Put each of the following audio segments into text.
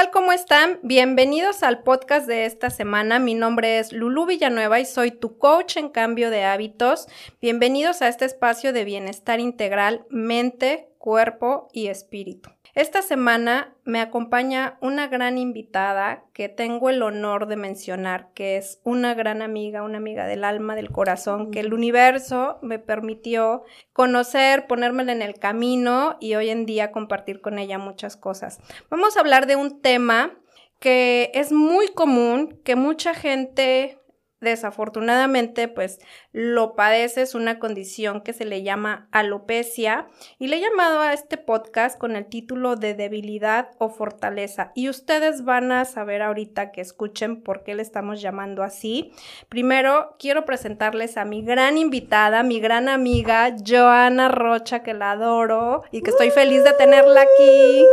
tal? ¿Cómo están? Bienvenidos al podcast de esta semana. Mi nombre es Lulu Villanueva y soy tu coach en cambio de hábitos. Bienvenidos a este espacio de bienestar integral, mente, cuerpo y espíritu. Esta semana me acompaña una gran invitada que tengo el honor de mencionar, que es una gran amiga, una amiga del alma, del corazón, que el universo me permitió conocer, ponérmela en el camino y hoy en día compartir con ella muchas cosas. Vamos a hablar de un tema que es muy común, que mucha gente desafortunadamente pues lo padece, es una condición que se le llama alopecia y le he llamado a este podcast con el título de debilidad o fortaleza y ustedes van a saber ahorita que escuchen por qué le estamos llamando así. Primero quiero presentarles a mi gran invitada, mi gran amiga Joana Rocha que la adoro y que estoy feliz de tenerla aquí.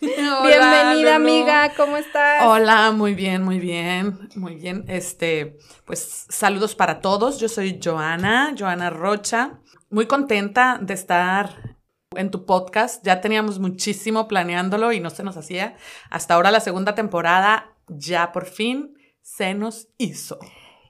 Bienvenida amiga, ¿cómo estás? Hola, muy bien, muy bien, muy bien. Este, pues saludos para todos. Yo soy Joana, Joana Rocha. Muy contenta de estar en tu podcast. Ya teníamos muchísimo planeándolo y no se nos hacía. Hasta ahora la segunda temporada ya por fin se nos hizo.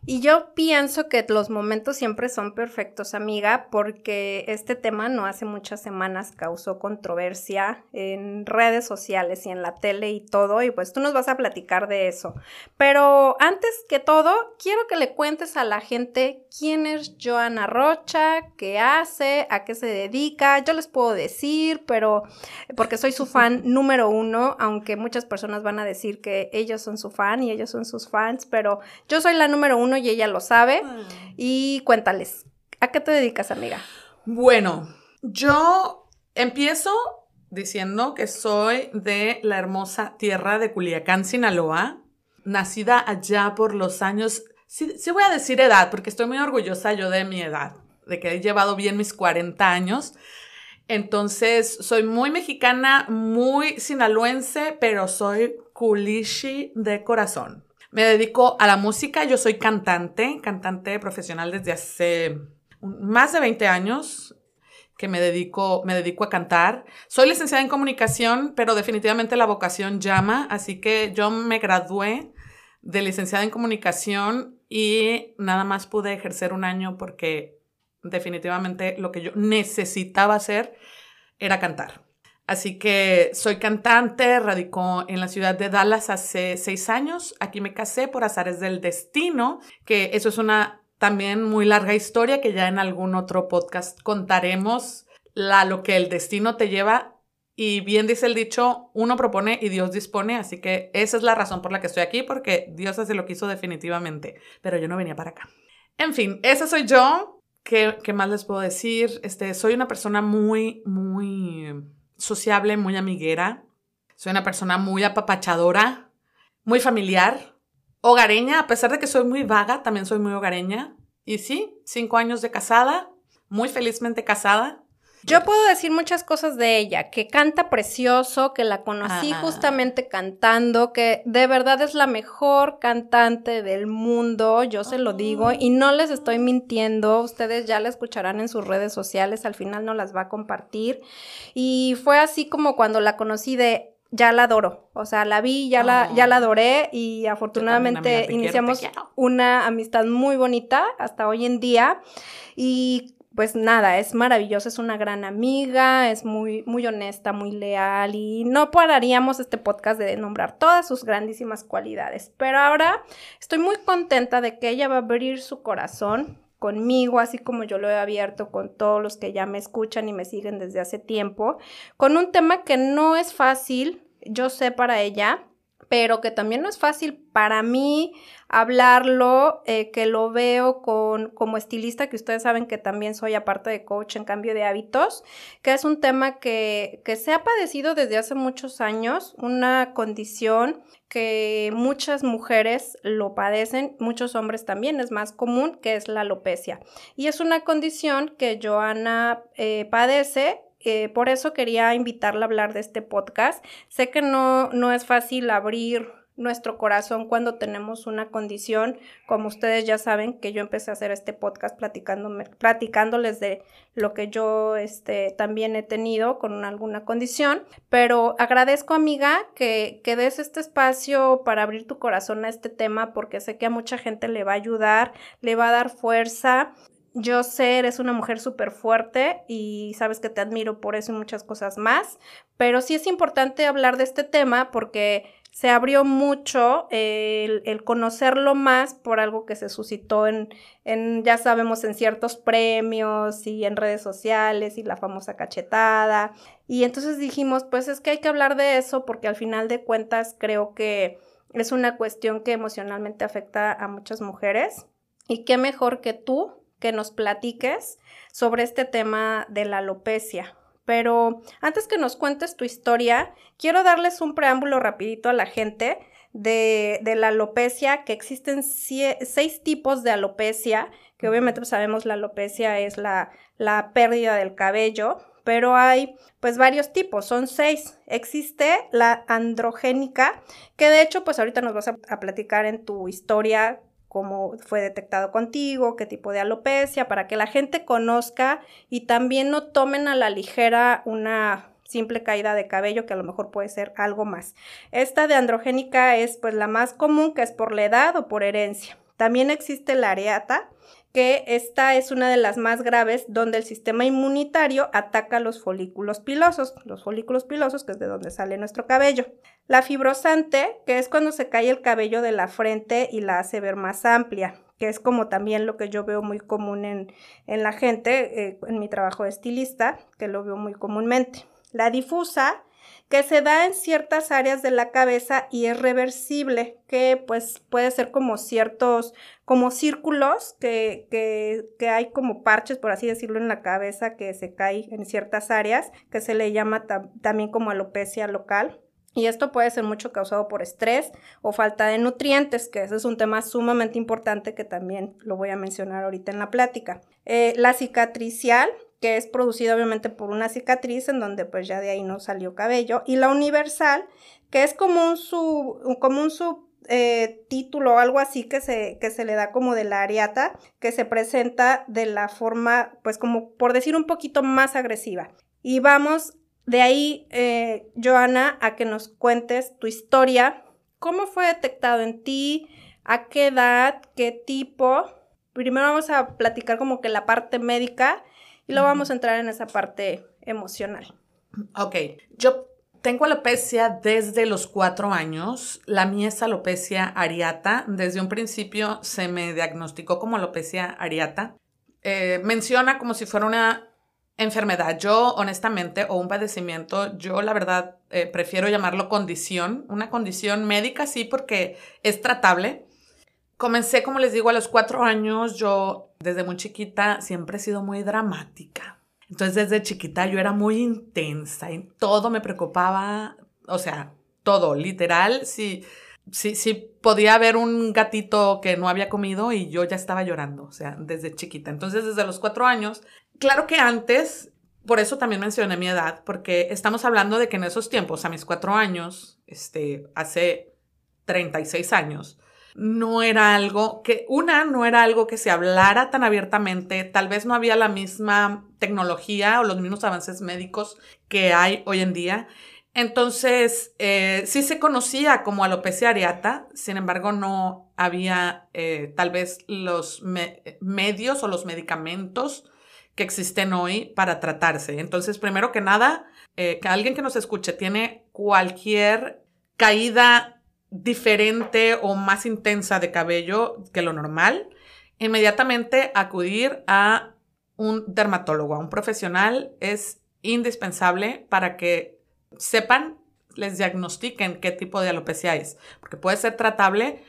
Y yo pienso que los momentos siempre son perfectos, amiga, porque este tema no hace muchas semanas causó controversia en redes sociales y en la tele y todo, y pues tú nos vas a platicar de eso. Pero antes que todo, quiero que le cuentes a la gente quién es Joana Rocha, qué hace, a qué se dedica. Yo les puedo decir, pero porque soy su fan número uno, aunque muchas personas van a decir que ellos son su fan y ellos son sus fans, pero yo soy la número uno y ella lo sabe. Ah. Y cuéntales, ¿a qué te dedicas, amiga? Bueno, yo empiezo diciendo que soy de la hermosa tierra de Culiacán, Sinaloa, nacida allá por los años, sí, sí, voy a decir edad, porque estoy muy orgullosa yo de mi edad, de que he llevado bien mis 40 años. Entonces, soy muy mexicana, muy sinaloense, pero soy culichi de corazón. Me dedico a la música, yo soy cantante, cantante profesional desde hace más de 20 años que me dedico, me dedico a cantar. Soy licenciada en comunicación, pero definitivamente la vocación llama, así que yo me gradué de licenciada en comunicación y nada más pude ejercer un año porque definitivamente lo que yo necesitaba hacer era cantar. Así que soy cantante, radicó en la ciudad de Dallas hace seis años. Aquí me casé por azares del destino, que eso es una también muy larga historia que ya en algún otro podcast contaremos la, lo que el destino te lleva. Y bien dice el dicho, uno propone y Dios dispone, así que esa es la razón por la que estoy aquí, porque Dios así lo quiso definitivamente, pero yo no venía para acá. En fin, esa soy yo. ¿Qué, qué más les puedo decir? Este, soy una persona muy, muy sociable, muy amiguera. Soy una persona muy apapachadora, muy familiar, hogareña, a pesar de que soy muy vaga, también soy muy hogareña. Y sí, cinco años de casada, muy felizmente casada. Yo puedo decir muchas cosas de ella, que canta precioso, que la conocí justamente cantando, que de verdad es la mejor cantante del mundo, yo se lo digo, y no les estoy mintiendo, ustedes ya la escucharán en sus redes sociales, al final no las va a compartir. Y fue así como cuando la conocí de ya la adoro. O sea, la vi, ya, la, ya la adoré y afortunadamente iniciamos una amistad muy bonita hasta hoy en día. Y pues nada, es maravillosa, es una gran amiga, es muy, muy honesta, muy leal y no pararíamos este podcast de nombrar todas sus grandísimas cualidades. Pero ahora estoy muy contenta de que ella va a abrir su corazón conmigo, así como yo lo he abierto con todos los que ya me escuchan y me siguen desde hace tiempo, con un tema que no es fácil, yo sé para ella, pero que también no es fácil para mí hablarlo, eh, que lo veo con, como estilista, que ustedes saben que también soy aparte de coach en cambio de hábitos, que es un tema que, que se ha padecido desde hace muchos años, una condición que muchas mujeres lo padecen, muchos hombres también, es más común, que es la alopecia. Y es una condición que Joana eh, padece eh, por eso quería invitarla a hablar de este podcast. Sé que no, no es fácil abrir nuestro corazón cuando tenemos una condición, como ustedes ya saben que yo empecé a hacer este podcast platicándome, platicándoles de lo que yo este, también he tenido con alguna condición, pero agradezco amiga que, que des este espacio para abrir tu corazón a este tema porque sé que a mucha gente le va a ayudar, le va a dar fuerza. Yo sé, eres una mujer súper fuerte y sabes que te admiro por eso y muchas cosas más, pero sí es importante hablar de este tema porque se abrió mucho el, conocerlo más por algo que se suscitó en, en, ya sabemos, en ciertos premios y en redes sociales y la famosa cachetada. Y entonces dijimos, pues es que hay que hablar de eso porque al final de cuentas creo que es una cuestión que emocionalmente afecta a muchas mujeres. Y qué mejor que tú que nos platiques sobre este tema de la alopecia. Pero antes que nos cuentes tu historia, quiero darles un preámbulo rapidito a la gente de, la alopecia, que existen seis tipos de alopecia, que obviamente pues, sabemos la alopecia es la, la pérdida del cabello, pero hay pues varios tipos, son seis. Existe la androgénica, que de hecho pues ahorita nos vas a, a platicar en tu historia cómo fue detectado contigo, qué tipo de alopecia, para que la gente conozca y también no tomen a la ligera una simple caída de cabello que a lo mejor puede ser algo más. Esta de androgénica es pues la más común que es por la edad o por herencia. También existe la areata, que esta es una de las más graves donde el sistema inmunitario ataca los folículos pilosos, los folículos pilosos que es de donde sale nuestro cabello. La fibrosante, que es cuando se cae el cabello de la frente y la hace ver más amplia, que es como también lo que yo veo muy común en, en la gente, eh, en mi trabajo de estilista, que lo veo muy comúnmente. La difusa, que se da en ciertas áreas de la cabeza y es reversible, que pues puede ser como ciertos, como círculos que, que, que, hay como parches, por así decirlo, en la cabeza que se cae en ciertas áreas, que se le llama también como alopecia local. Y esto puede ser mucho causado por estrés o falta de nutrientes, que ese es un tema sumamente importante que también lo voy a mencionar ahorita en la plática. Eh, la cicatricial, que es producida obviamente por una cicatriz en donde pues ya de ahí no salió cabello, y la universal, que es como un sub, como un eh, título o algo así que se, que se le da como de la ariata, que se presenta de la forma, pues como por decir un poquito más agresiva. Y vamos de ahí, eh, Joana, a que nos cuentes tu historia, cómo fue detectado en ti, a qué edad, qué tipo. Primero vamos a platicar como que la parte médica y luego vamos a entrar en esa parte emocional. Ok, yo tengo alopecia desde los cuatro años. La mía es alopecia areata. Desde un principio se me diagnosticó como alopecia areata. Eh, menciona como si fuera una enfermedad. Yo, honestamente, o un padecimiento, yo la verdad eh, prefiero llamarlo condición. Una condición médica, sí, porque es tratable. Comencé, como les digo, a los cuatro años. Yo, desde muy chiquita, siempre he sido muy dramática. Entonces, desde chiquita yo era muy intensa y todo me preocupaba. O sea, todo, literal. Si, si, si podía haber un gatito que no había comido y yo ya estaba llorando. O sea, desde chiquita. Entonces, desde los cuatro años Claro que antes, por eso también mencioné mi edad, porque estamos hablando de que en esos tiempos, a mis cuatro años, este, hace 36 años, no era algo que, una, no era algo que se hablara tan abiertamente, tal vez no había la misma tecnología o los mismos avances médicos que hay hoy en día. Entonces, eh, sí se conocía como alopecia areata, sin embargo, no había eh, tal vez los medios o los medicamentos que existen hoy para tratarse. Entonces, primero que nada, eh, que alguien que nos escuche tiene cualquier caída diferente o más intensa de cabello que lo normal, inmediatamente acudir a un dermatólogo, a un profesional, es indispensable para que sepan, les diagnostiquen qué tipo de alopecia es, porque puede ser tratable,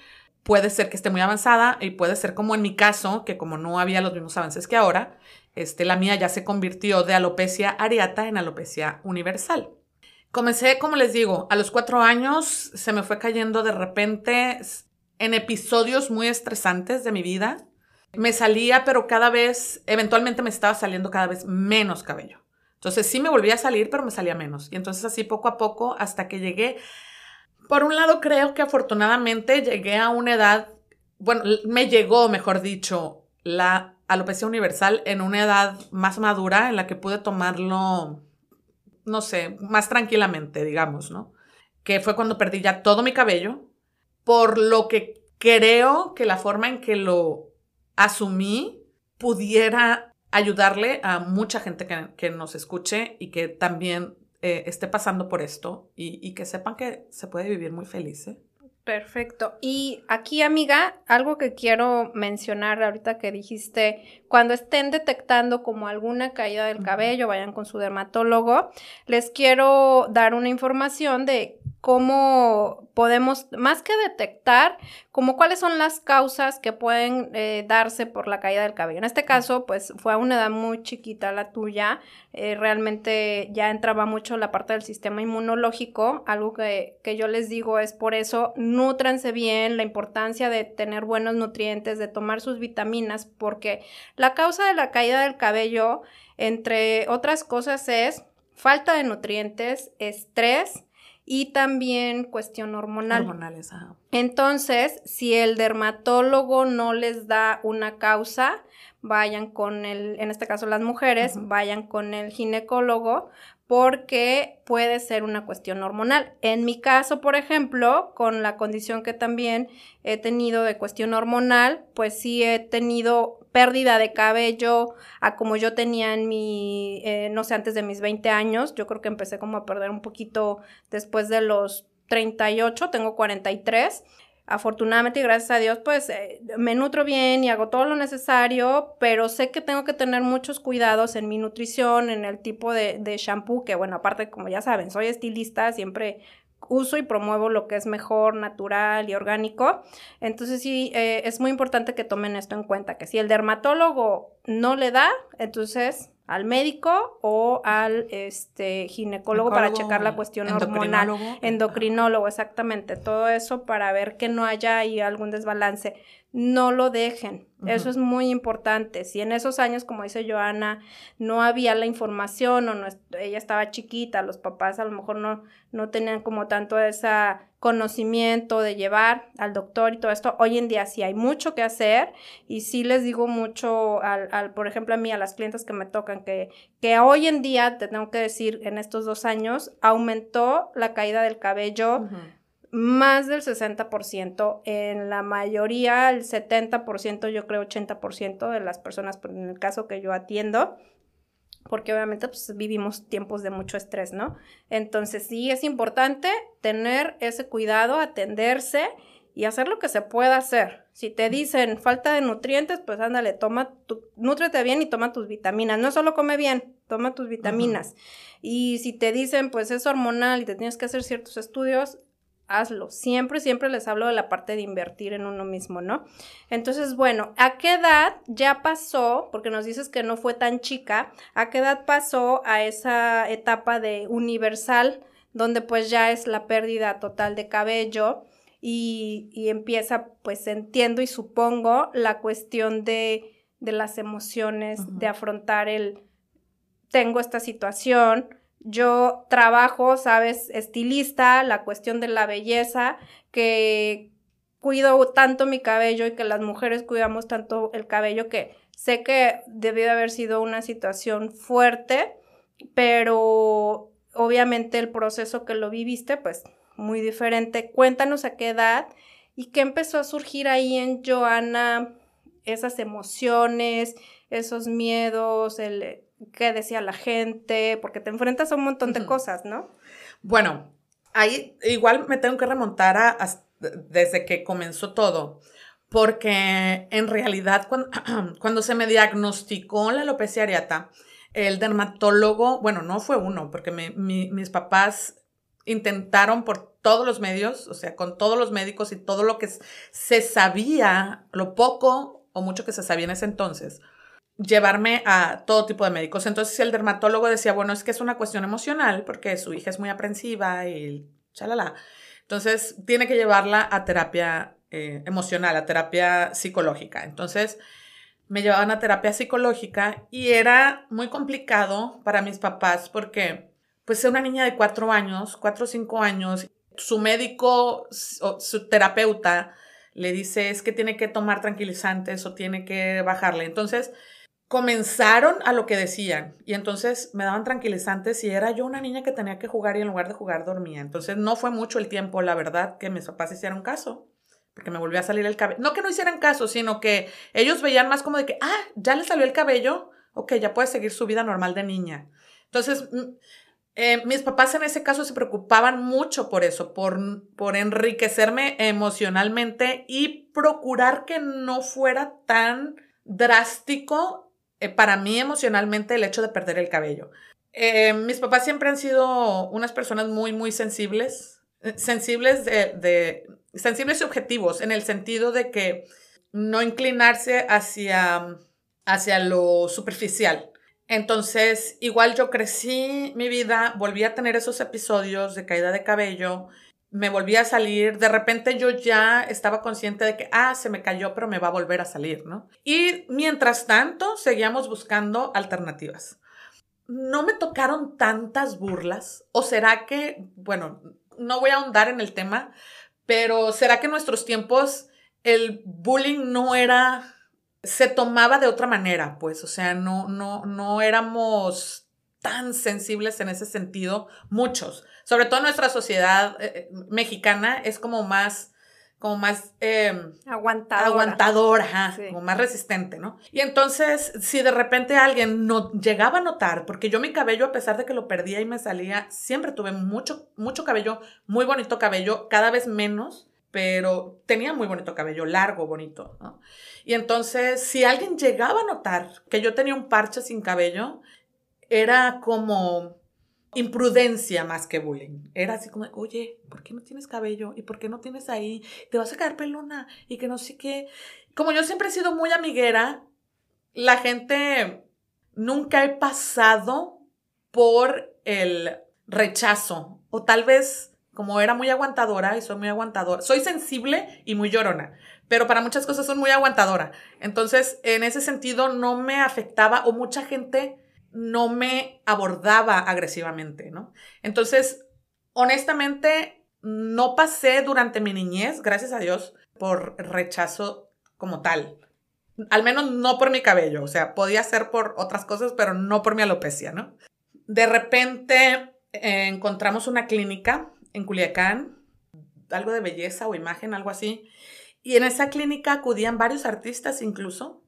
puede ser que esté muy avanzada y puede ser como en mi caso, que como no había los mismos avances que ahora, este, la mía ya se convirtió de alopecia areata en alopecia universal. Comencé, como les digo, a los cuatro años se me fue cayendo de repente en episodios muy estresantes de mi vida. Me salía, pero cada vez, eventualmente me estaba saliendo cada vez menos cabello. Entonces sí me volvía a salir, pero me salía menos. Y entonces así poco a poco hasta que llegué Por un lado, creo que afortunadamente llegué a una edad, bueno, me llegó, mejor dicho, la alopecia universal en una edad más madura en la que pude tomarlo, no sé, más tranquilamente, digamos, ¿no? Que fue cuando perdí ya todo mi cabello, por lo que creo que la forma en que lo asumí pudiera ayudarle a mucha gente que, nos escuche y que también eh, esté pasando por esto y, que sepan que se puede vivir muy feliz. ¿eh? Perfecto. Y aquí, amiga, algo que quiero mencionar ahorita que dijiste, cuando estén detectando como alguna caída del cabello, vayan con su dermatólogo, les quiero dar una información de cómo podemos, más que detectar, como cuáles son las causas que pueden eh, darse por la caída del cabello. En este caso, pues fue a una edad muy chiquita la tuya, eh, realmente ya entraba mucho la parte del sistema inmunológico, algo que, que yo les digo es por eso, nútranse bien, la importancia de tener buenos nutrientes, de tomar sus vitaminas, porque la causa de la caída del cabello, entre otras cosas, es falta de nutrientes, estrés, y también cuestión hormonal. Hormonales, ajá. Entonces, si el dermatólogo no les da una causa, vayan con el, en este caso las mujeres, vayan con el ginecólogo porque puede ser una cuestión hormonal. En mi caso, por ejemplo, con la condición que también he tenido de cuestión hormonal, pues sí he tenido pérdida de cabello a como yo tenía en mi, eh, no sé, antes de mis 20 años. Yo creo que empecé como a perder un poquito después de los 38, tengo 43. Afortunadamente gracias a Dios, pues eh, me nutro bien y hago todo lo necesario, pero sé que tengo que tener muchos cuidados en mi nutrición, en el tipo de, de shampoo, que bueno, aparte, como ya saben, soy estilista, siempre uso y promuevo lo que es mejor, natural y orgánico. Entonces sí, eh, es muy importante que tomen esto en cuenta, que si el dermatólogo no le da, entonces al médico o al este ginecólogo para checar la cuestión hormonal, endocrinólogo, exactamente, todo eso para ver que no haya ahí algún desbalance. No lo dejen. Eso es muy importante. Si en esos años, como dice Joana, no había la información o no, ella estaba chiquita, los papás a lo mejor no, no tenían como tanto ese conocimiento de llevar al doctor y todo esto, hoy en día sí hay mucho que hacer y sí les digo mucho, al, al por ejemplo, a mí, a las clientes que me tocan, que, que hoy en día, te tengo que decir, en estos dos años, aumentó la caída del cabello más del 60%, en la mayoría, el 70%, yo creo 80% de las personas, en el caso que yo atiendo, porque obviamente pues, vivimos tiempos de mucho estrés, ¿no? Entonces sí es importante tener ese cuidado, atenderse y hacer lo que se pueda hacer. Si te dicen falta de nutrientes, pues ándale, toma tu, nútrete bien y toma tus vitaminas. No solo come bien, toma tus vitaminas. Y si te dicen, pues es hormonal y te tienes que hacer ciertos estudios, hazlo. Siempre, siempre les hablo de la parte de invertir en uno mismo, ¿no? Entonces, bueno, ¿a qué edad ya pasó? Porque nos dices que no fue tan chica, ¿a qué edad pasó a esa etapa de universal, donde pues ya es la pérdida total de cabello? Y, empieza, pues entiendo y supongo, la cuestión de, de las emociones, de afrontar el, tengo esta situación, yo trabajo, sabes, estilista, la cuestión de la belleza, que cuido tanto mi cabello y que las mujeres cuidamos tanto el cabello que sé que debió de haber sido una situación fuerte, pero obviamente el proceso que lo viviste, pues muy diferente. Cuéntanos a qué edad y qué empezó a surgir ahí en Joana, esas emociones, esos miedos, el qué decía la gente, porque te enfrentas a un montón de cosas, ¿no? Bueno, ahí igual me tengo que remontar a, desde que comenzó todo, porque en realidad cuando, cuando se me diagnosticó la alopecia areata, el dermatólogo, bueno, no fue uno, porque mis papás intentaron por todos los medios, o sea, con todos los médicos y todo lo que se sabía, lo poco o mucho que se sabía en ese entonces, llevarme a todo tipo de médicos. Entonces el dermatólogo decía, bueno, es que es una cuestión emocional porque su hija es muy aprensiva y chalala. Entonces tiene que llevarla a terapia eh, emocional, a terapia psicológica. Entonces me llevaban a terapia psicológica y era muy complicado para mis papás porque pues una niña de cuatro años, cuatro o cinco años, su médico o su terapeuta le dice es que tiene que tomar tranquilizantes o tiene que bajarle. Entonces, comenzaron a lo que decían y entonces me daban tranquilizantes y era yo una niña que tenía que jugar y en lugar de jugar dormía. Entonces no fue mucho el tiempo, la verdad, que mis papás hicieron caso, porque me volvió a salir el cabello. No que no hicieran caso, sino que ellos veían más como de que, ah, ya le salió el cabello, ok, ya puede seguir su vida normal de niña. Entonces, eh, mis papás en ese caso se preocupaban mucho por eso, por, por enriquecerme emocionalmente y procurar que no fuera tan drástico eh, para mí emocionalmente el hecho de perder el cabello. Eh, mis papás siempre han sido unas personas muy, muy sensibles, eh, sensibles de, sensibles y objetivos, en el sentido de que no inclinarse hacia, hacia lo superficial. Entonces, igual yo crecí mi vida, volví a tener esos episodios de caída de cabello, me volví a salir, de repente yo ya estaba consciente de que, ah, se me cayó, pero me va a volver a salir, ¿no? Y mientras tanto, seguíamos buscando alternativas. No me tocaron tantas burlas, o será que, bueno, no voy a ahondar en el tema, pero será que en nuestros tiempos el bullying no era, se tomaba de otra manera, pues, o sea, no, no, no éramos tan sensibles en ese sentido, muchos sobre todo nuestra sociedad eh, eh, mexicana, es como más, como más em, aguantadora, aguantadora como más resistente, ¿no? Y entonces, si de repente alguien no llegaba a notar, porque yo mi cabello, a pesar de que lo perdía y me salía, siempre tuve mucho, mucho cabello, muy bonito cabello, cada vez menos, pero tenía muy bonito cabello, largo, bonito, ¿no? Y entonces, si alguien llegaba a notar que yo tenía un parche sin cabello, era como imprudencia más que bullying. Era así como, oye, ¿por qué no tienes cabello? ¿Y por qué no tienes ahí? Te vas a caer pelona y que no sé qué. Como yo siempre he sido muy amiguera, la gente nunca he pasado por el rechazo o tal vez como era muy aguantadora y soy muy aguantadora, soy sensible y muy llorona, pero para muchas cosas soy muy aguantadora. Entonces, en ese sentido no me afectaba o mucha gente no me abordaba agresivamente, ¿no? Entonces, honestamente, no pasé durante mi niñez, gracias a Dios, por rechazo como tal. Al menos no por mi cabello, o sea, podía ser por otras cosas, pero no por mi alopecia, ¿no? De repente eh, encontramos una clínica en Culiacán, algo de belleza o imagen, algo así, y en esa clínica acudían varios artistas incluso,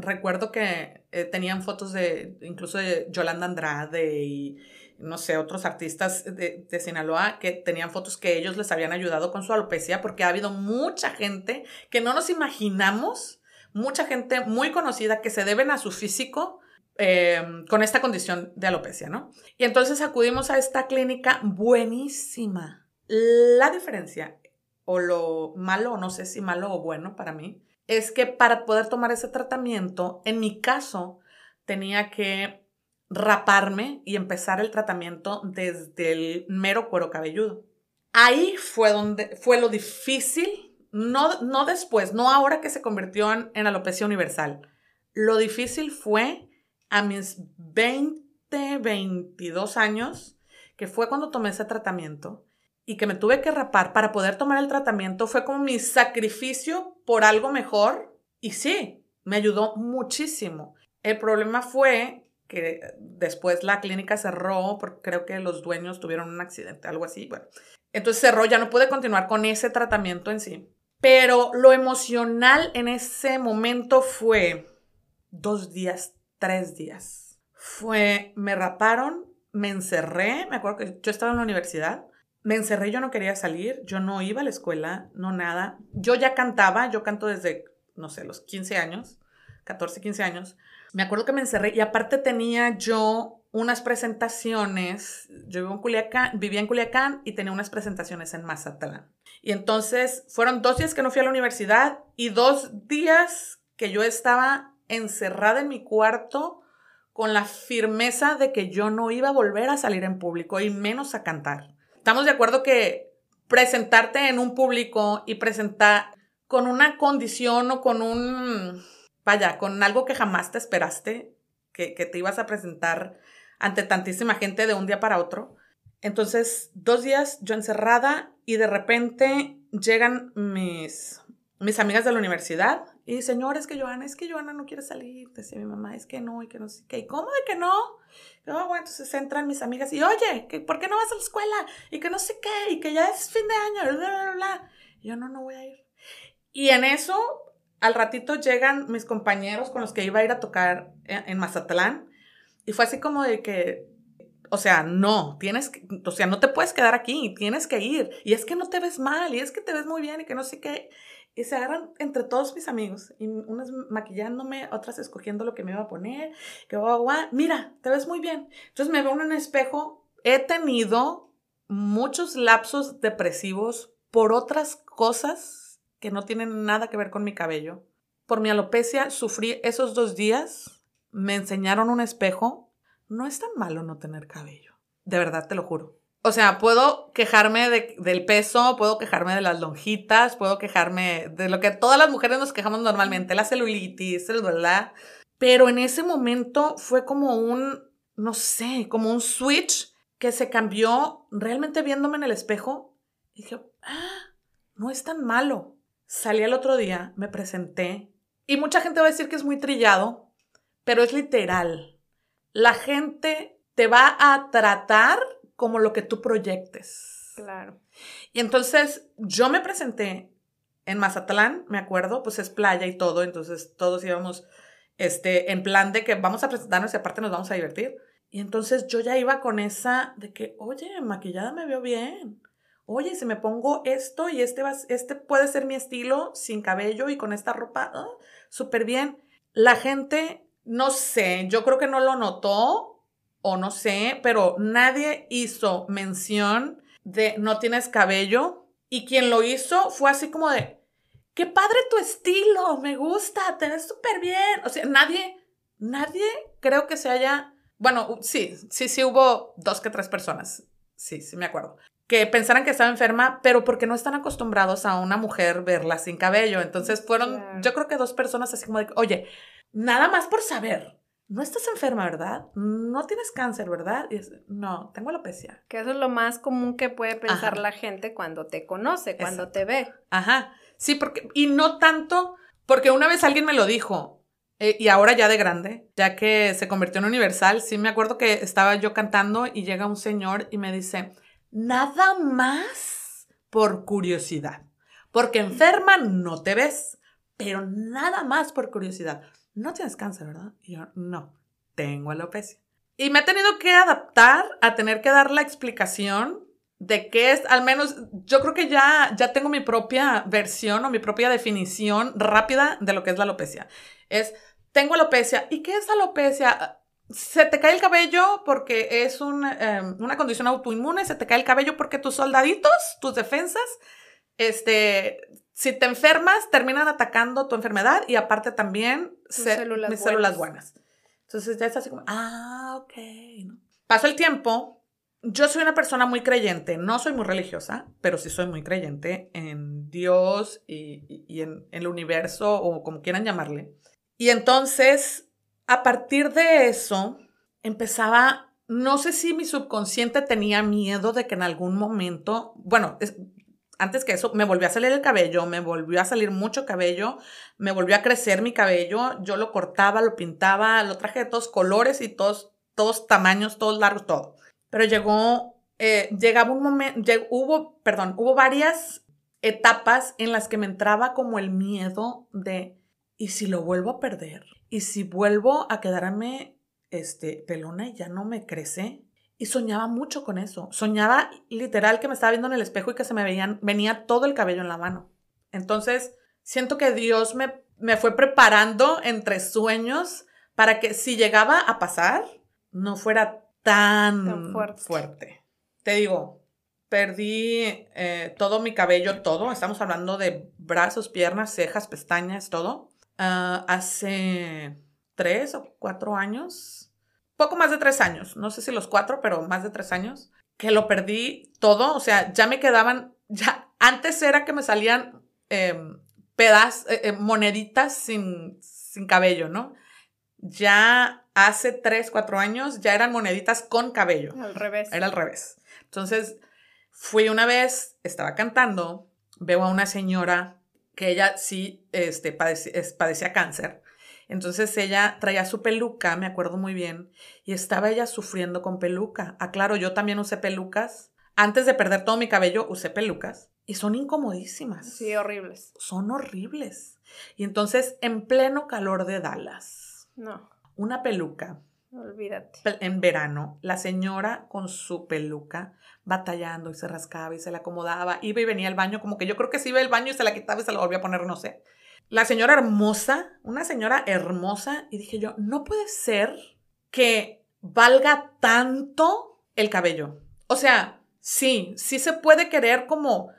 recuerdo que eh, tenían fotos de incluso de Yolanda Andrade y no sé, otros artistas de, de, Sinaloa que tenían fotos que ellos les habían ayudado con su alopecia, porque ha habido mucha gente que no nos imaginamos, mucha gente muy conocida que se deben a su físico em, con esta condición de alopecia, ¿no? Y entonces acudimos a esta clínica buenísima. La diferencia, o lo malo, no sé si malo o bueno para mí, es que para poder tomar ese tratamiento, en mi caso, tenía que raparme y empezar el tratamiento desde el mero cuero cabelludo. Ahí fue donde fue lo difícil, no, no después, no ahora que se convirtió en, en alopecia universal. Lo difícil fue a mis 20, 22 años, que fue cuando tomé ese tratamiento, y que me tuve que rapar para poder tomar el tratamiento fue como mi sacrificio por algo mejor. Y sí, me ayudó muchísimo. El problema fue que después la clínica cerró porque creo que los dueños tuvieron un accidente, algo así. Bueno, entonces cerró, ya no pude continuar con ese tratamiento en sí. Pero lo emocional en ese momento fue dos días, tres días. Fue, me raparon, me encerré, me acuerdo que yo estaba en la universidad me encerré, yo no quería salir, yo no iba a la escuela, no nada. Yo ya cantaba, yo canto desde, no sé, los 15 años, 14, 15 años. Me acuerdo que me encerré y aparte tenía yo unas presentaciones, yo vivo en Culiacán, vivía en Culiacán y tenía unas presentaciones en Mazatlán. Y entonces fueron dos días que no fui a la universidad y dos días que yo estaba encerrada en mi cuarto con la firmeza de que yo no iba a volver a salir en público y menos a cantar estamos de acuerdo que presentarte en un público y presentar con una condición o con un, vaya, con algo que jamás te esperaste, que, te ibas a presentar ante tantísima gente de un día para otro, Entonces, dos días yo encerrada y de repente llegan mis, mis amigas de la universidad y señor, es que Joana, es que Joana no quiere salir, decía mi mamá, es que no, y que no sé qué, ¿y cómo de que no? No, bueno, entonces entran mis amigas y, oye, ¿por qué no vas a la escuela? Y que no sé qué, y que ya es fin de año, bla, bla, bla. Y yo, no, no voy a ir. Y en eso, al ratito llegan mis compañeros con los que iba a ir a tocar en Mazatlán, y fue así como de que, o sea, no, tienes que, o sea, no te puedes quedar aquí, tienes que ir. Y es que no te ves mal, y es que te ves muy bien, y que no sé qué. Y se agarran entre todos mis amigos, y unas maquillándome, otras escogiendo lo que me iba a poner, que guau, guau, mira, te ves muy bien. Entonces me veo en un espejo, he tenido muchos lapsos depresivos por otras cosas que no tienen nada que ver con mi cabello. Por mi alopecia sufrí esos dos días, me enseñaron un espejo no es tan malo no tener cabello. De verdad, te lo juro. O sea, puedo quejarme del peso, puedo quejarme de las lonjitas, puedo quejarme de lo que todas las mujeres nos quejamos normalmente, la celulitis, el verdad. Pero en ese momento fue como un, no sé, como un switch que se cambió realmente viéndome en el espejo. Dije, ah, no es tan malo. Salí el otro día, me presenté y mucha gente va a decir que es muy trillado, pero es literal la gente te va a tratar como lo que tú proyectes. Claro. Y entonces yo me presenté en Mazatlán, me acuerdo, pues es playa y todo, entonces todos íbamos este, en plan de que vamos a presentarnos y aparte nos vamos a divertir. Y entonces yo ya iba con esa de que, oye, maquillada me veo bien. Oye, si me pongo esto y este, va, este puede ser mi estilo sin cabello y con esta ropa, ah, súper bien. La gente no sé, yo creo que no lo notó o no sé, pero nadie hizo mención de no tienes cabello y quien lo hizo fue así como de, qué padre tu estilo, me gusta, te ves súper bien. O sea, nadie, nadie creo que se haya, bueno, sí, sí, sí hubo dos que tres personas, sí, sí me acuerdo, que pensaran que estaba enferma, pero porque no están acostumbrados a una mujer verla sin cabello. Entonces fueron, yo creo que dos personas así como de, oye, nada más por saber. No estás enferma, ¿verdad? No tienes cáncer, ¿verdad? Y no, tengo alopecia. Que eso es lo más común que puede pensar la gente cuando te conoce, cuando te ve. Ajá. Sí, porque, y no tanto, porque una vez alguien me lo dijo, eh, y ahora ya de grande, ya que se convirtió en universal, sí me acuerdo que estaba yo cantando y llega un señor y me dice, nada más por curiosidad, porque enferma no te ves, pero nada más por curiosidad no tienes cáncer, ¿verdad? Y yo, no, tengo alopecia. Y me he tenido que adaptar a tener que dar la explicación de qué es, al menos yo creo que ya, ya tengo mi propia versión o mi propia definición rápida de lo que es la alopecia. Es, tengo alopecia. ¿Y qué es alopecia? Se te cae el cabello porque es em, una condición autoinmune, se te cae el cabello porque tus soldaditos, tus defensas, este, si te enfermas, terminan atacando tu enfermedad y aparte también células mis células buenas. Entonces ya es así como, ah, ok. Pasó el tiempo. Yo soy una persona muy creyente, no soy muy religiosa, pero sí soy muy creyente en Dios y, y en, en el universo o como quieran llamarle. Y entonces, a partir de eso, empezaba no sé si mi subconsciente tenía miedo de que en algún momento, bueno, antes que eso, me volvió a salir el cabello, me volvió a salir mucho cabello, me volvió a crecer mi cabello, yo lo cortaba, lo pintaba, lo traje de todos colores y todos, todos tamaños, todos largos, todo. Pero llegó, eh, llegaba un momento, hubo, perdón, hubo varias etapas en las que me entraba como el miedo de, ¿y si lo vuelvo a perder? ¿Y si vuelvo a quedarme, este, pelona y ya no me crece? Y soñaba mucho con eso. Soñaba literal que me estaba viendo en el espejo y que se me veían, venía todo el cabello en la mano. Entonces, siento que Dios me, me fue preparando entre sueños para que si llegaba a pasar, no fuera tan, fuerte. Te digo, perdí eh, todo mi cabello, todo. Estamos hablando de brazos, piernas, cejas, pestañas, todo. Ah, hace tres o cuatro años poco más de tres años, no sé si los cuatro, pero más de tres años, que lo perdí todo, o sea, ya me quedaban, ya, antes era que me salían eh, pedazos, eh, moneditas sin, sin cabello, ¿no? ya hace 3, 4 años, ya eran moneditas con cabello. Al revés. Era al revés. Entonces, fui una vez, estaba cantando, veo a una señora que ella sí este, padecía, cáncer. Entonces ella traía su peluca, me acuerdo muy bien, y estaba ella sufriendo con peluca. Ah, claro, yo también usé pelucas. Antes de perder todo mi cabello, usé pelucas. Y son incomodísimas. Sí, horribles. Son horribles. Y entonces, en pleno calor de Dallas. No. Una peluca. Olvídate. En verano, la señora con su peluca batallando y se rascaba y se la acomodaba, iba y venía al baño, como que yo creo que se iba al baño y se la quitaba y se la volvía a poner, no sé. La señora hermosa, una señora hermosa, y dije yo, no puede ser que valga tanto el cabello. O sea, sí, sí se puede querer como,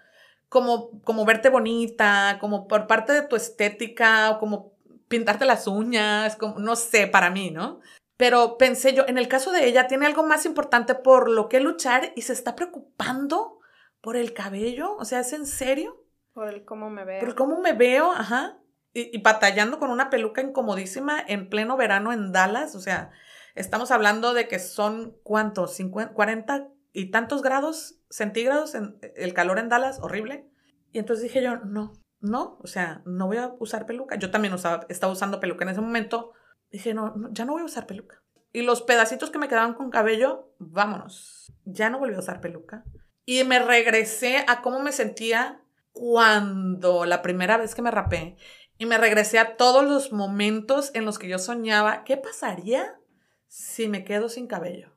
como, como verte bonita, como por parte de tu estética, o como pintarte las uñas, como, no sé, para mí, ¿no? Pero pensé yo, en el caso de ella, tiene algo más importante por lo que luchar y se está preocupando por el cabello. O sea, ¿es en serio? Por el cómo me veo. Por el cómo me veo, ajá. Y, batallando con una peluca incomodísima en pleno verano en Dallas. O sea, estamos hablando de que son, ¿cuántos? 50, 40 y tantos grados centígrados, en, el calor en Dallas, horrible. Y entonces dije yo, no, no, o sea, no voy a usar peluca. Yo también usaba, estaba usando peluca en ese momento Dije, no, ya no voy a usar peluca. Y los pedacitos que me quedaban con cabello, vámonos. Ya no volví a usar peluca. Y me regresé a cómo me sentía cuando la primera vez que me rapé. Y me regresé a todos los momentos en los que yo soñaba, ¿qué pasaría si me quedo sin cabello?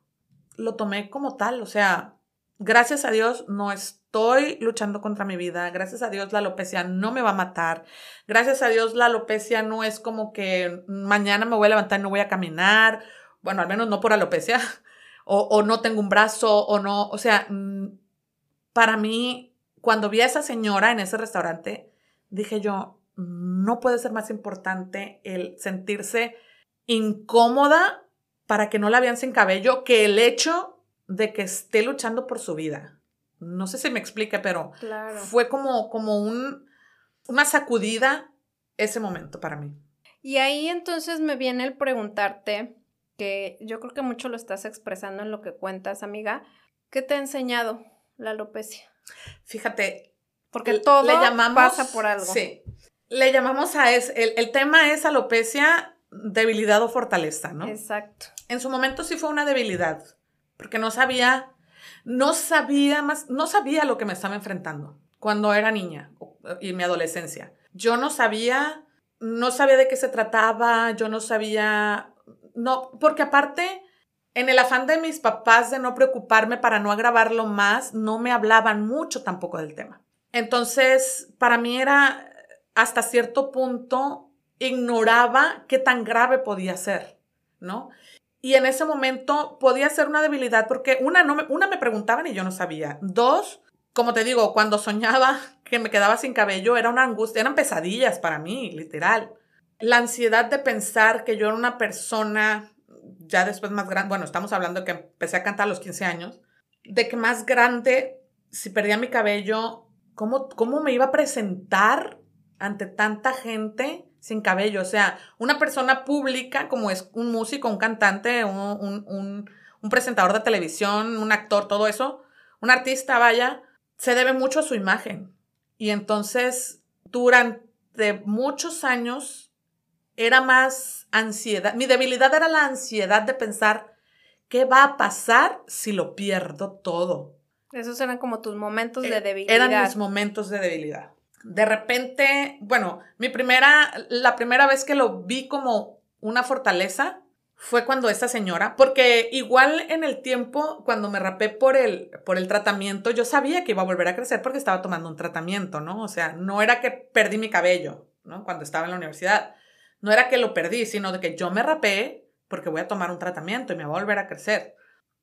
Lo tomé como tal, o sea, gracias a Dios no estoy luchando contra mi vida, gracias a Dios la alopecia no me va a matar, gracias a Dios la alopecia no es como que mañana me voy a levantar y no voy a caminar, bueno, al menos no por alopecia, o, no tengo un brazo, o no, o sea, mm, para mí, cuando vi a esa señora en ese restaurante, dije yo, no puede ser más importante el sentirse incómoda para que no la vean sin cabello que el hecho de que esté luchando por su vida. No sé si me explique, pero fue como, como un, una sacudida ese momento para mí. Y ahí entonces me viene el preguntarte, que yo creo que mucho lo estás expresando en lo que cuentas, amiga, ¿qué te ha enseñado la alopecia? Fíjate, porque todo le llamamos, pasa por algo. Sí, le llamamos a es, el, el tema es alopecia, debilidad o fortaleza, ¿no? Exacto. En su momento sí fue una debilidad porque no sabía, no sabía más, no sabía lo que me estaba enfrentando cuando era niña y mi adolescencia. Yo no sabía, no sabía de qué se trataba, yo no sabía, no, porque aparte, en el afán de mis papás de no preocuparme para no agravarlo más, no me hablaban mucho tampoco del tema. Entonces, para mí era, hasta cierto punto, ignoraba qué tan grave podía ser, ¿no? Y en ese momento podía ser una debilidad porque una, no me, una me preguntaban y yo no sabía. Dos, como te digo, cuando soñaba que me quedaba sin cabello era una angustia, eran pesadillas para mí, literal. La ansiedad de pensar que yo era una persona ya después más grande, bueno, estamos hablando de que empecé a cantar a los 15 años, de que más grande, si perdía mi cabello, ¿cómo, cómo me iba a presentar ante tanta gente? sin cabello. O sea, una persona pública como es un músico, un cantante, un, presentador de televisión, un actor, todo eso, un artista, vaya, se debe mucho a su imagen. Y entonces, durante muchos años, era más ansiedad. Mi debilidad era la ansiedad de pensar, ¿qué va a pasar si lo pierdo todo? Esos eran como tus momentos de eh, debilidad. Eran mis momentos de debilidad de repente, bueno, mi primera, la primera vez que lo vi como una fortaleza fue cuando esta señora, porque igual en el tiempo, cuando me rapé por el, por el tratamiento, yo sabía que iba a volver a crecer porque estaba tomando un tratamiento, ¿no? O sea, no era que perdí mi cabello, ¿no? Cuando estaba en la universidad. No era que lo perdí, sino de que yo me rapé porque voy a tomar un tratamiento y me va a volver a crecer.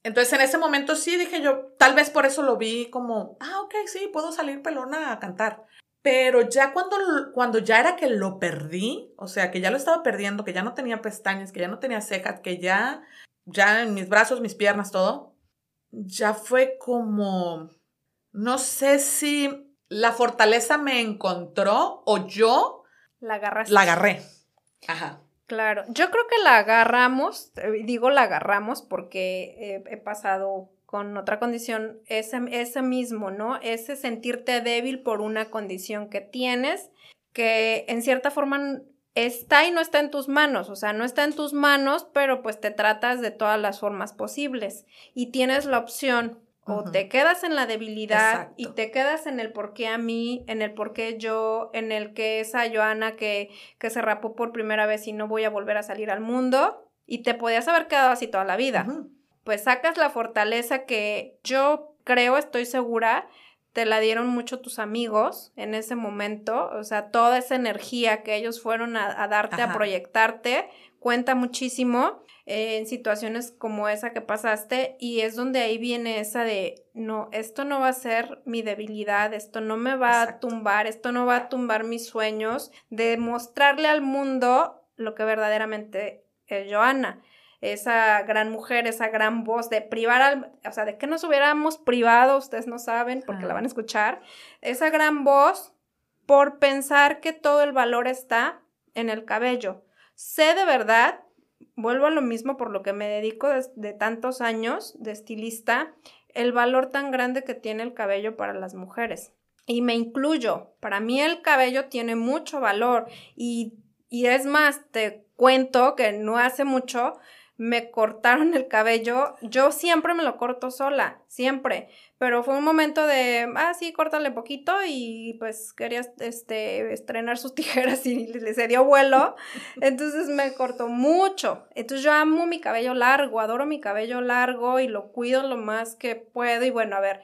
Entonces en ese momento sí dije yo, tal vez por eso lo vi como, ah, ok, sí, puedo salir pelona a cantar. Pero ya cuando, cuando ya era que lo perdí, o sea, que ya lo estaba perdiendo, que ya no tenía pestañas, que ya no tenía cejas, que ya, ya en mis brazos, mis piernas, todo, ya fue como, no sé si la fortaleza me encontró o yo la, la agarré. Ajá. Claro, yo creo que la agarramos, eh, digo la agarramos porque he pasado con otra condición, ese, ese mismo, ¿no? Ese sentirte débil por una condición que tienes, que en cierta forma está y no está en tus manos, o sea, no está en tus manos, pero pues te tratas de todas las formas posibles y tienes la opción o te quedas en la debilidad y te quedas en el por qué a mí, en el por qué yo, en el que esa Joana que, que se rapó por primera vez y no voy a volver a salir al mundo, y te podías haber quedado así toda la vida. Pues sacas la fortaleza que yo creo, estoy segura, te la dieron mucho tus amigos en ese momento, o sea, toda esa energía que ellos fueron a, darte, a proyectarte, cuenta muchísimo en situaciones como esa que pasaste y es donde ahí viene esa de, no, esto no va a ser mi debilidad, esto no me va a tumbar, esto no va a tumbar mis sueños, de mostrarle al mundo lo que verdaderamente es Joana esa gran mujer, esa gran voz de privar al, o sea, de que nos hubiéramos privado, ustedes no saben porque la van a escuchar, esa gran voz por pensar que todo el valor está en el cabello. Sé de verdad vuelvo a lo mismo por lo que me dedico de, tantos años de estilista, el valor tan grande que tiene el cabello para las mujeres. Y me incluyo, para mí el cabello tiene mucho valor y, y es más, te cuento que no hace mucho me cortaron el cabello. Yo siempre me lo corto sola, siempre. Pero fue un momento de, ah, sí, córtale poquito y pues quería este, estrenar sus tijeras y le se dio vuelo. Entonces me cortó mucho. Entonces yo amo mi cabello largo, adoro mi cabello largo y lo cuido lo más que puedo. Y bueno, a ver,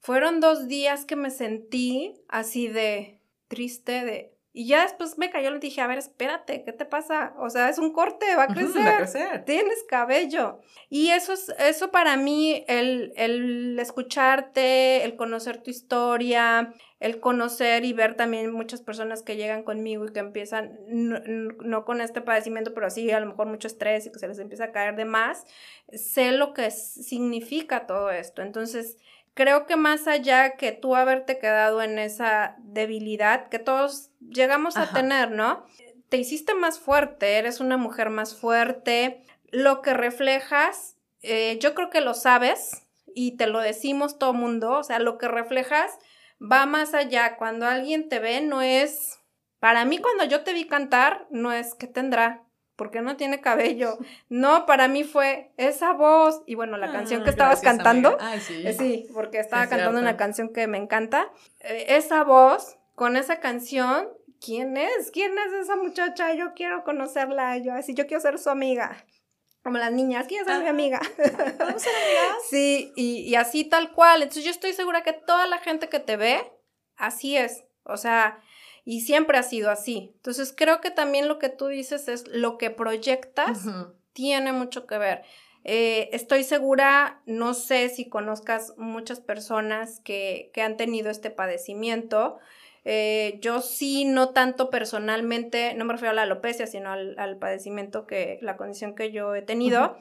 fueron dos días que me sentí así de triste, de, y ya después me cayó le dije, a ver, espérate, ¿qué te pasa? O sea, es un corte, va a crecer. va a crecer. Tienes cabello. Y eso es, eso para mí, el, el escucharte, el conocer tu historia, el conocer y ver también muchas personas que llegan conmigo y que empiezan, no, no, con este padecimiento, pero así a lo mejor mucho estrés y que se les empieza a caer de más, sé lo que significa todo esto. Entonces, creo que más allá que tú haberte quedado en esa debilidad que todos llegamos a tener, ¿no? Te hiciste más fuerte, eres una mujer más fuerte, lo que reflejas, eh, yo creo que lo sabes y te lo decimos todo mundo, o sea, lo que reflejas va más allá. Cuando alguien te ve, no es, para mí cuando yo te vi cantar, no es que tendrá, porque no tiene cabello. No, para mí fue esa voz. Y bueno, la canción que estabas cantando. sí. Sí. porque estaba cantando una canción que me encanta. Eh, esa voz, con esa canción, ¿quién es? ¿Quién es esa muchacha? Yo quiero conocerla. Yo así, yo quiero ser su amiga. Como las niñas, quiero ser mi amiga. ¿Vamos ser amigas? sí, y, y así tal cual. Entonces yo estoy segura que toda la gente que te ve, así es. O sea, y siempre ha sido así. Entonces creo que también lo que tú dices es lo que proyectas tiene mucho que ver. Eh, estoy segura, no sé si conozcas muchas personas que, que han tenido este padecimiento. Eh, yo sí, no tanto personalmente, no me refiero a la alopecia, sino al, padecimiento que, la condición que yo he tenido,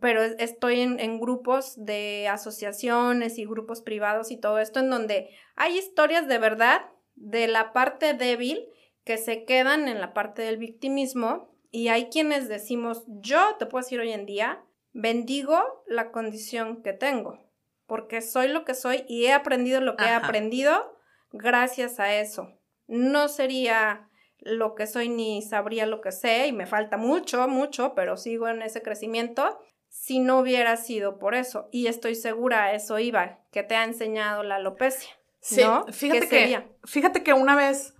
pero estoy en, en, grupos de asociaciones y grupos privados y todo esto en donde hay historias de verdad de la parte débil que se quedan en la parte del victimismo y hay quienes decimos, yo te puedo decir hoy en día, bendigo la condición que tengo, porque soy lo que soy y he aprendido lo que he aprendido gracias a eso. No sería lo que soy ni sabría lo que sé y me falta mucho, mucho, pero sigo en ese crecimiento si no hubiera sido por eso. Y estoy segura, eso iba, que te ha enseñado la alopecia. Sí, fíjate que, fíjate que una vez,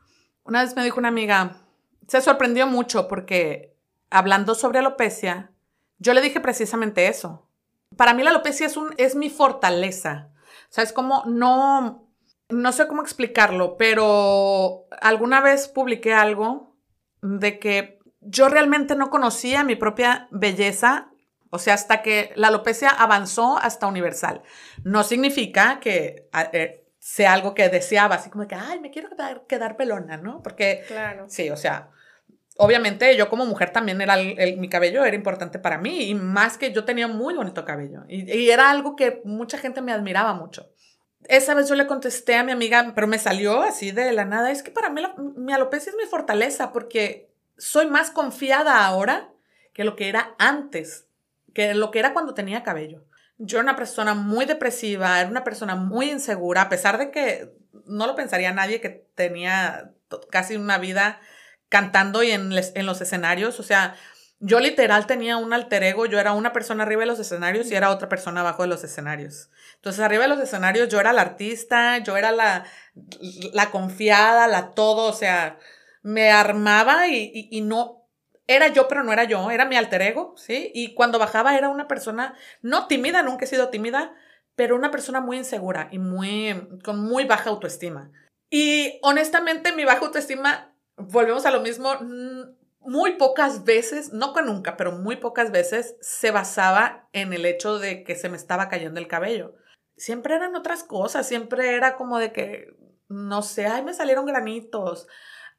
una vez me dijo una amiga, se sorprendió mucho porque hablando sobre alopecia, yo le dije precisamente eso. Para mí la alopecia es, un, es mi fortaleza. O sea, es como, no, no sé cómo explicarlo, pero alguna vez publiqué algo de que yo realmente no conocía mi propia belleza, o sea, hasta que la alopecia avanzó hasta universal. No significa que eh, sea algo que deseaba, así como que, ay, me quiero quedar, pelona, ¿no? Porque, claro. sí, o sea, obviamente yo como mujer también era, el, mi cabello era importante para mí y más que yo tenía muy bonito cabello y, era algo que mucha gente me admiraba mucho. Esa vez yo le contesté a mi amiga, pero me salió así de la nada, es que para mí mi alopecia es mi fortaleza porque soy más confiada ahora que lo que era antes, que lo que era cuando tenía cabello. Yo era una persona muy depresiva, era una persona muy insegura, a pesar de que no lo pensaría nadie que tenía casi una vida cantando y en, en los escenarios. O sea, yo literal tenía un alter ego, yo era una persona arriba de los escenarios y era otra persona abajo de los escenarios. Entonces, arriba de los escenarios yo era la artista, yo era la, la confiada, la todo, o sea, me armaba y, y, no, era yo, pero no era yo, era mi alter ego, ¿sí? Y cuando bajaba era una persona, no tímida, nunca he sido tímida, pero una persona muy insegura y muy, con muy baja autoestima. Y honestamente, mi baja autoestima, volvemos a lo mismo, muy pocas veces, no con nunca, pero muy pocas veces se basaba en el hecho de que se me estaba cayendo el cabello. Siempre eran otras cosas, siempre era como de que, no sé, ay, me salieron granitos,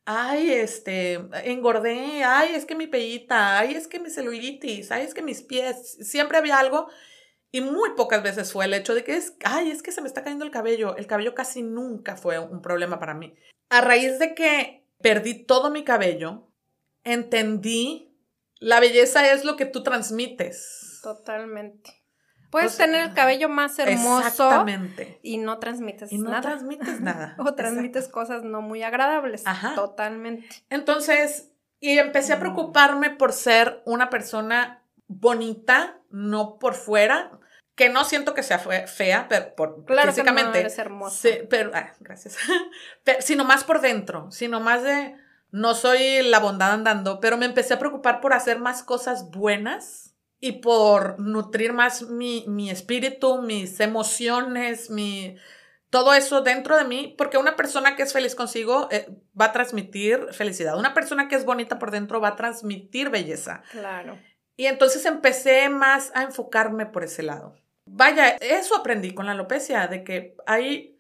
ay, este, engordé, ay, es que mi pellita, ay, es que mi celulitis, ay, es que mis pies, siempre había algo y muy pocas veces fue el hecho de que ay, es que se me está cayendo el cabello. El cabello casi nunca fue un problema para mí. A raíz de que perdí todo mi cabello, entendí la belleza es lo que tú transmites. Totalmente. Puedes tener el cabello más hermoso exactamente. y no transmites y no nada. transmites nada. o transmites cosas no muy agradables. Ajá. Totalmente. Entonces, y empecé a preocuparme por ser una persona bonita, no por fuera, que no siento que sea fea, pero por claro físicamente. Que no eres hermosa. Sí, pero, ah, gracias. sino más por dentro, sino más de no soy la bondad andando, pero me empecé a preocupar por hacer más cosas buenas y por nutrir más mi, mi espíritu, mis emociones, mi, todo eso dentro de mí, porque una persona que es feliz consigo eh, va a transmitir felicidad. Una persona que es bonita por dentro va a transmitir belleza. Claro. Y entonces empecé más a enfocarme por ese lado. Vaya, eso aprendí con la alopecia, de que hay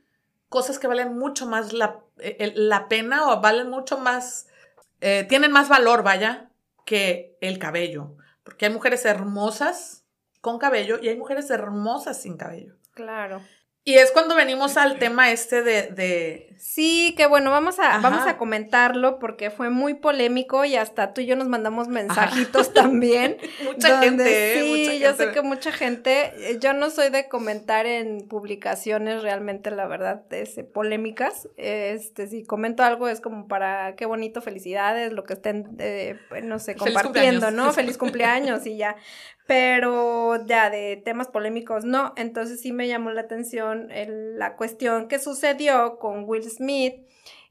cosas que valen mucho más la eh, la pena o valen mucho más, eh, tienen más valor, vaya, que el cabello. Porque hay mujeres hermosas con cabello y hay mujeres hermosas sin cabello. Claro. Y es cuando venimos al tema este de... Sí, que bueno, vamos a, vamos a comentarlo porque fue muy polémico y hasta tú y yo nos mandamos mensajitos también. mucha gente. Sí, yo sé que mucha gente, eh, yo no soy de comentar en publicaciones realmente, la verdad, ese, polémicas. Este, si comento algo es como para qué bonito, felicidades, lo que estén, eh, pues, no sé, compartiendo, ¿no? Feliz cumpleaños y ya pero ya de temas polémicos no. Entonces sí me llamó la atención la cuestión que sucedió con Will Smith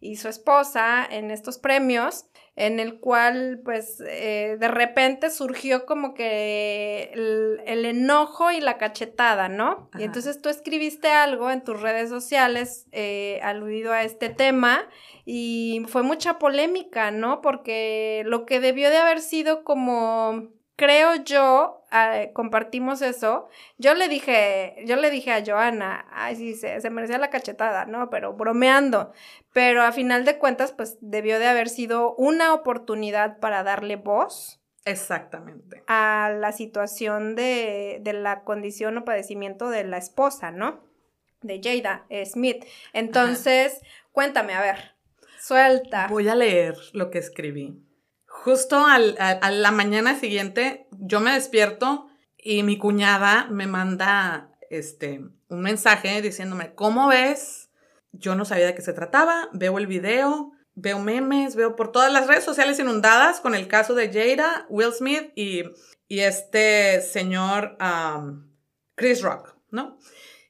y su esposa en estos premios, en el cual pues eh, de repente surgió como que el, enojo y la cachetada, ¿no? Y entonces tú escribiste algo en tus redes sociales eh, aludido a este tema y fue mucha polémica, ¿no? Porque lo que debió de haber sido como creo yo, ah, compartimos eso, yo le dije, yo le dije a Joana, ay, sí, se, se, merecía la cachetada, ¿no? Pero bromeando, pero a final de cuentas, pues debió de haber sido una oportunidad para darle voz. Exactamente. A la situación de, de la condición o padecimiento de la esposa, ¿no? De Jada Smith. Entonces, cuéntame, a ver, suelta. Voy a leer lo que escribí. Justo al, a, la mañana siguiente, yo me despierto y mi cuñada me manda este, un mensaje diciéndome, ¿cómo ves? Yo no sabía de qué se trataba, veo el video, veo memes, veo por todas las redes sociales inundadas con el caso de Jada, Will Smith y, y este señor Chris Rock, ¿no?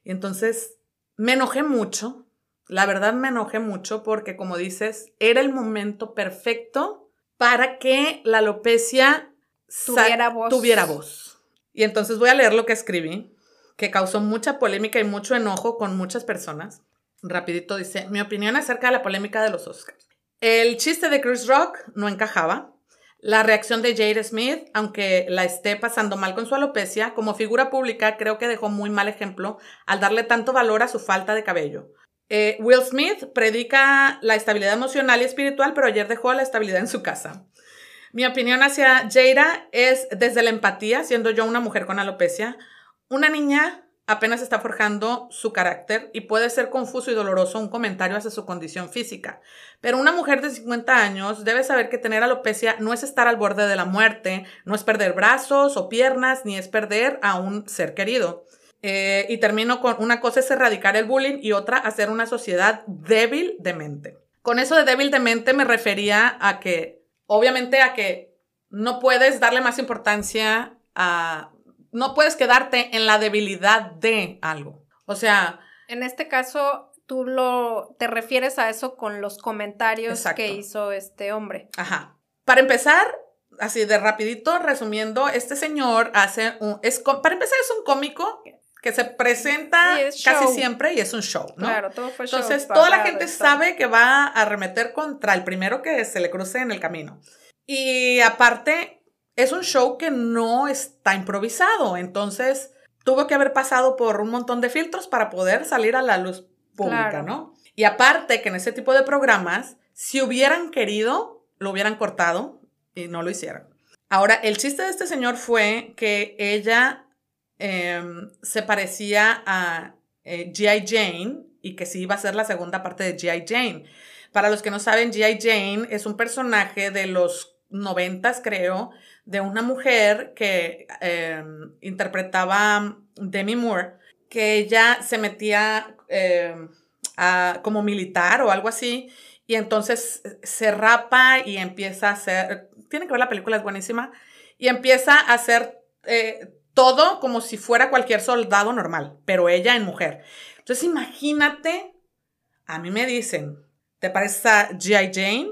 Y entonces me enojé mucho, la verdad me enojé mucho porque como dices, era el momento perfecto para que la alopecia tuviera voz. Y entonces voy a leer lo que escribí, que causó mucha polémica y mucho enojo con muchas personas. Rapidito dice, mi opinión acerca de la polémica de los Oscars. El chiste de Chris Rock no encajaba. La reacción de Jade Smith, aunque la esté pasando mal con su alopecia, como figura pública creo que dejó muy mal ejemplo al darle tanto valor a su falta de cabello. Eh, Will Smith predica la estabilidad emocional y espiritual, pero ayer dejó la estabilidad en su casa. Mi opinión hacia Jada es desde la empatía, siendo yo una mujer con alopecia, una niña apenas está forjando su carácter y puede ser confuso y doloroso un comentario hacia su condición física. Pero una mujer de 50 años debe saber que tener alopecia no es estar al borde de la muerte, no es perder brazos o piernas, ni es perder a un ser querido. Eh, y termino con una cosa es erradicar el bullying y otra hacer una sociedad débil de mente. Con eso de débil de mente me refería a que, obviamente, a que no puedes darle más importancia a no puedes quedarte en la debilidad de algo. O sea... En este caso, tú lo, te refieres a eso con los comentarios que hizo este hombre. Ajá. Para empezar, así de rapidito, resumiendo, este señor hace un... Es, para empezar, es un cómico que se presenta casi siempre y es un show, ¿no? Claro, todo fue show. Entonces, toda la gente sabe que va a arremeter contra el primero que se le cruce en el camino. Y aparte, es un show que no está improvisado, entonces tuvo que haber pasado por un montón de filtros para poder salir a la luz pública, ¿no? Y aparte que en ese tipo de programas, si hubieran querido, lo hubieran cortado y no lo hicieron. Ahora, el chiste de este señor fue que ella em, se parecía a eh, G.I. Jane y que sí iba a ser la segunda parte de G.I. Jane. Para los que no saben, G.I. Jane es un personaje de los noventas, creo, de una mujer que em, interpretaba Demi Moore, que ella se metía em, como militar o algo así, y entonces se rapa y empieza a hacer, tiene que ver la película, es buenísima, y empieza a hacer eh, todo como si fuera cualquier soldado normal, pero ella en mujer. Entonces imagínate, a mí me dicen, ¿te parece a G.I. Jane?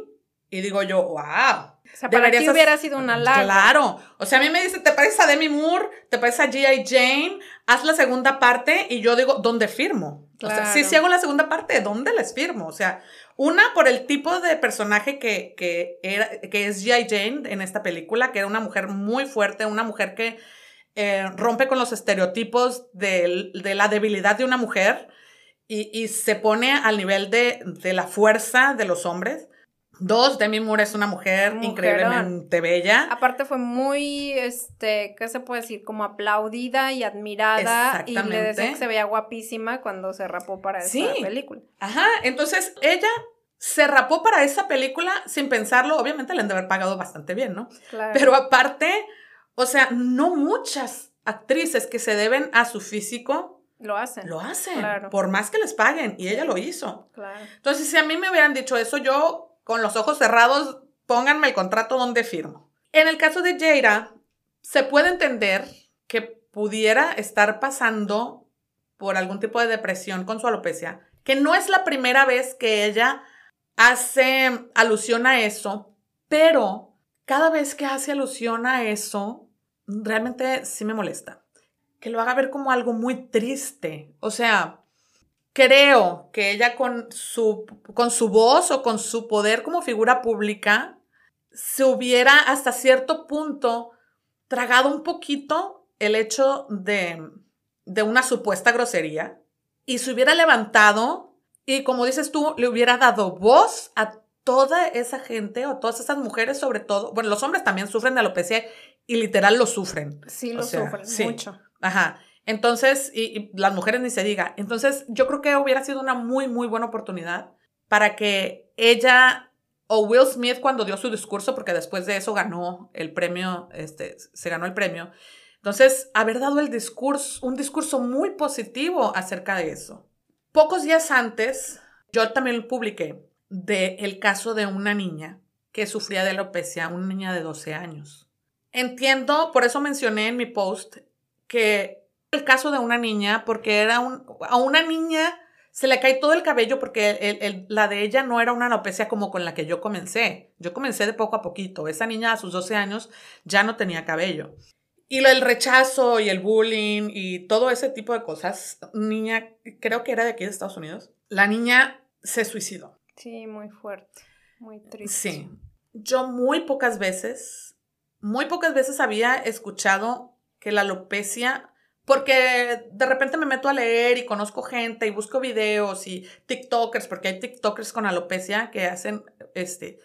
Y digo yo, wow, o sea, para ti hubiera sido una larga. Claro. O sea, a mí me dice, ¿te parece a Demi Moore? ¿Te parece a G.I. Jane? Haz la segunda parte y yo digo, ¿dónde firmo? O sea, si, hago la segunda parte, ¿dónde les firmo? O sea, una por el tipo de personaje que, que, era, que es G.I. Jane en esta película, que era una mujer muy fuerte, una mujer que eh, rompe con los estereotipos de, de, la debilidad de una mujer y, y se pone al nivel de, de la fuerza de los hombres. Dos, Demi Moore es una mujer increíblemente bella. Aparte fue muy, este, ¿qué se puede decir? Como aplaudida y admirada. Y le decía que se veía guapísima cuando se rapó para esa película. Ajá, entonces ella se rapó para esa película sin pensarlo. Obviamente le han de haber pagado bastante bien, ¿no? Claro. Pero aparte, o sea, no muchas actrices que se deben a su físico lo hacen. Lo hacen. Claro. Por más que les paguen. Y ella lo hizo. Claro. Entonces, si a mí me hubieran dicho eso, yo con los ojos cerrados, pónganme el contrato donde firmo. En el caso de Jaira, se puede entender que pudiera estar pasando por algún tipo de depresión con su alopecia, que no es la primera vez que ella hace alusión a eso, pero cada vez que hace alusión a eso, realmente sí me molesta. Que lo haga ver como algo muy triste. O sea, creo que ella con su, con su voz o con su poder como figura pública se hubiera hasta cierto punto tragado un poquito el hecho de, de una supuesta grosería y se hubiera levantado y como dices tú, le hubiera dado voz a toda esa gente o todas esas mujeres sobre todo, bueno, los hombres también sufren de alopecia y literal lo sufren. Sí, lo sufren mucho. Ajá. Entonces, y, las mujeres ni se diga. Entonces, yo creo que hubiera sido una muy, muy buena oportunidad para que ella o Will Smith cuando dio su discurso, porque después de eso ganó el premio, este, se ganó el premio. Entonces, haber dado el discurso, un discurso muy positivo acerca de eso. Pocos días antes, yo también lo publiqué del el caso de una niña que sufría de alopecia, una niña de 12 años. Entiendo, por eso mencioné en mi post que el caso de una niña porque era un, a una niña se le cae todo el cabello porque la de ella no era una alopecia como con la que yo comencé. Yo comencé de poco a poquito. Esa niña a sus 12 años ya no tenía cabello. Y el rechazo y el bullying y todo ese tipo de cosas, niña, creo que era de aquí de Estados Unidos, la niña se suicidó. Sí, muy fuerte, muy triste. Sí. Yo muy pocas veces, muy pocas veces había escuchado que la alopecia porque de repente me meto a leer y conozco gente y busco videos y TikTokers, porque hay TikTokers con alopecia que hacen este,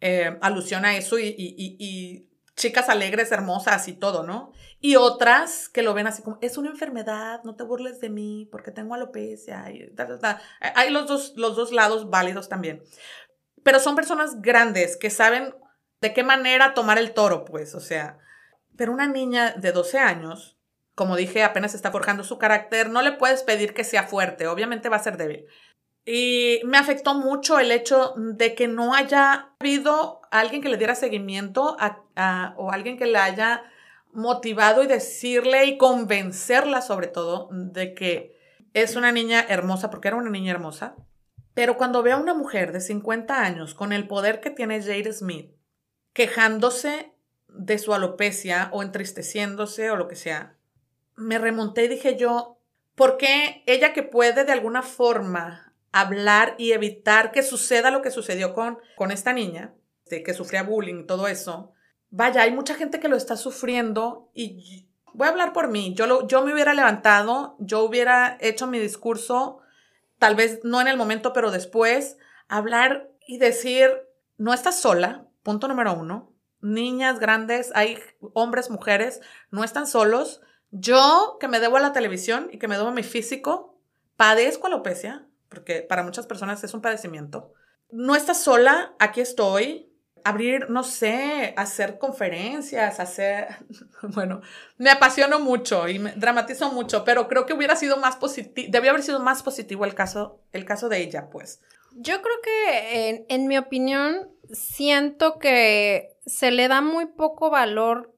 eh, alusión a eso y, chicas alegres, hermosas y todo, ¿no? Y otras que lo ven así como, es una enfermedad, no te burles de mí porque tengo alopecia. Hay los dos, los dos lados válidos también. Pero son personas grandes que saben de qué manera tomar el toro, pues, o sea, pero una niña de 12 años, como dije, apenas está forjando su carácter, no le puedes pedir que sea fuerte, obviamente va a ser débil. Y me afectó mucho el hecho de que no haya habido alguien que le diera seguimiento o alguien que le haya motivado y decirle y convencerla sobre todo de que es una niña hermosa, porque era una niña hermosa. Pero cuando veo a una mujer de 50 años con el poder que tiene Jade Smith, quejándose de su alopecia o entristeciéndose o lo que sea, me remonté y dije yo, ¿por qué ella que puede de alguna forma hablar y evitar que suceda lo que sucedió con, con esta niña, de que sufría bullying todo eso. Vaya, hay mucha gente que lo está sufriendo y voy a hablar por mí. Yo, lo, yo me hubiera levantado, yo hubiera hecho mi discurso, tal vez no en el momento, pero después, hablar y decir, no estás sola, punto número uno. Niñas grandes, hay hombres, mujeres, no están solos. Yo, que me debo a la televisión y que me debo a mi físico, padezco alopecia, porque para muchas personas es un padecimiento. No estás sola, aquí estoy. Abrir, no sé, hacer conferencias, hacer, bueno, me apasiono mucho y me dramatizo mucho, pero creo que hubiera sido más positivo, debió haber sido más positivo el caso, el caso de ella, pues. Yo creo que, en, en mi opinión, siento que se le da muy poco valor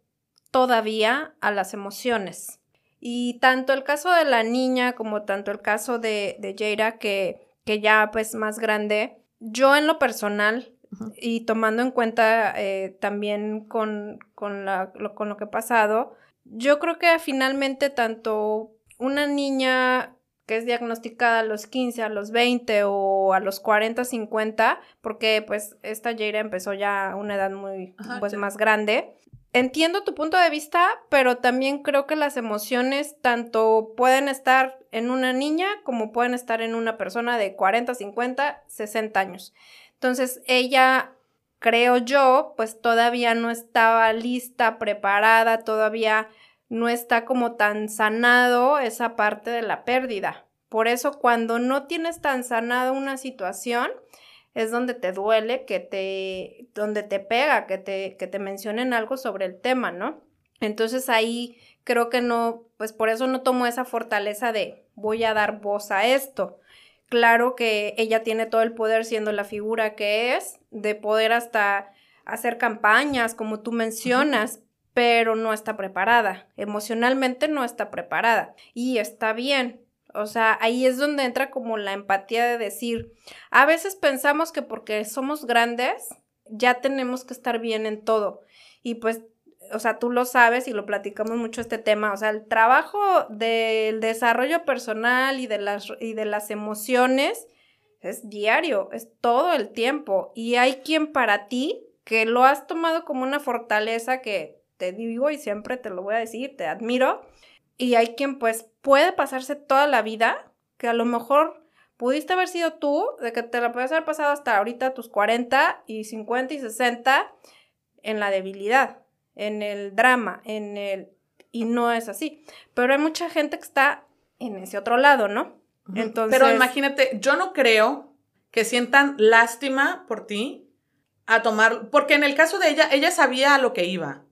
todavía a las emociones. Y tanto el caso de la niña como tanto el caso de, de Jaira, que, que ya pues más grande, yo en lo personal y tomando en cuenta eh, también con, con, la, lo, con lo que ha pasado, yo creo que finalmente tanto una niña que es diagnosticada a los 15, a los 20 o a los 40, 50, porque pues esta Jaira empezó ya a una edad muy pues más grande, entiendo tu punto de vista, pero también creo que las emociones tanto pueden estar en una niña como pueden estar en una persona de 40, 50, 60 años. Entonces, ella, creo yo, pues todavía no estaba lista, preparada, todavía no está como tan sanado esa parte de la pérdida. Por eso, cuando no tienes tan sanado una situación, es donde te duele, que te, donde te pega, que te, que te mencionen algo sobre el tema, ¿no? Entonces ahí creo que no, pues por eso no tomo esa fortaleza de voy a dar voz a esto. Claro que ella tiene todo el poder siendo la figura que es, de poder hasta hacer campañas, como tú mencionas, pero no está preparada. Emocionalmente no está preparada. Y está bien, o sea, ahí es donde entra como la empatía de decir, a veces pensamos que porque somos grandes ya tenemos que estar bien en todo. Y pues, o sea, tú lo sabes y lo platicamos mucho este tema, o sea, el trabajo del desarrollo personal y de las, y de las emociones es diario, es todo el tiempo. Y hay quien para ti que lo has tomado como una fortaleza que te digo y siempre te lo voy a decir, te admiro, y hay quien pues puede pasarse toda la vida, que a lo mejor pudiste haber sido tú, de que te la puedes haber pasado hasta ahorita tus 40 y 50 y 60 en la debilidad, en el drama, en el... Y no es así. Pero hay mucha gente que está en ese otro lado, ¿no? Entonces... Pero imagínate, yo no creo que sientan lástima por ti a tomar, porque en el caso de ella, ella sabía a lo que iba.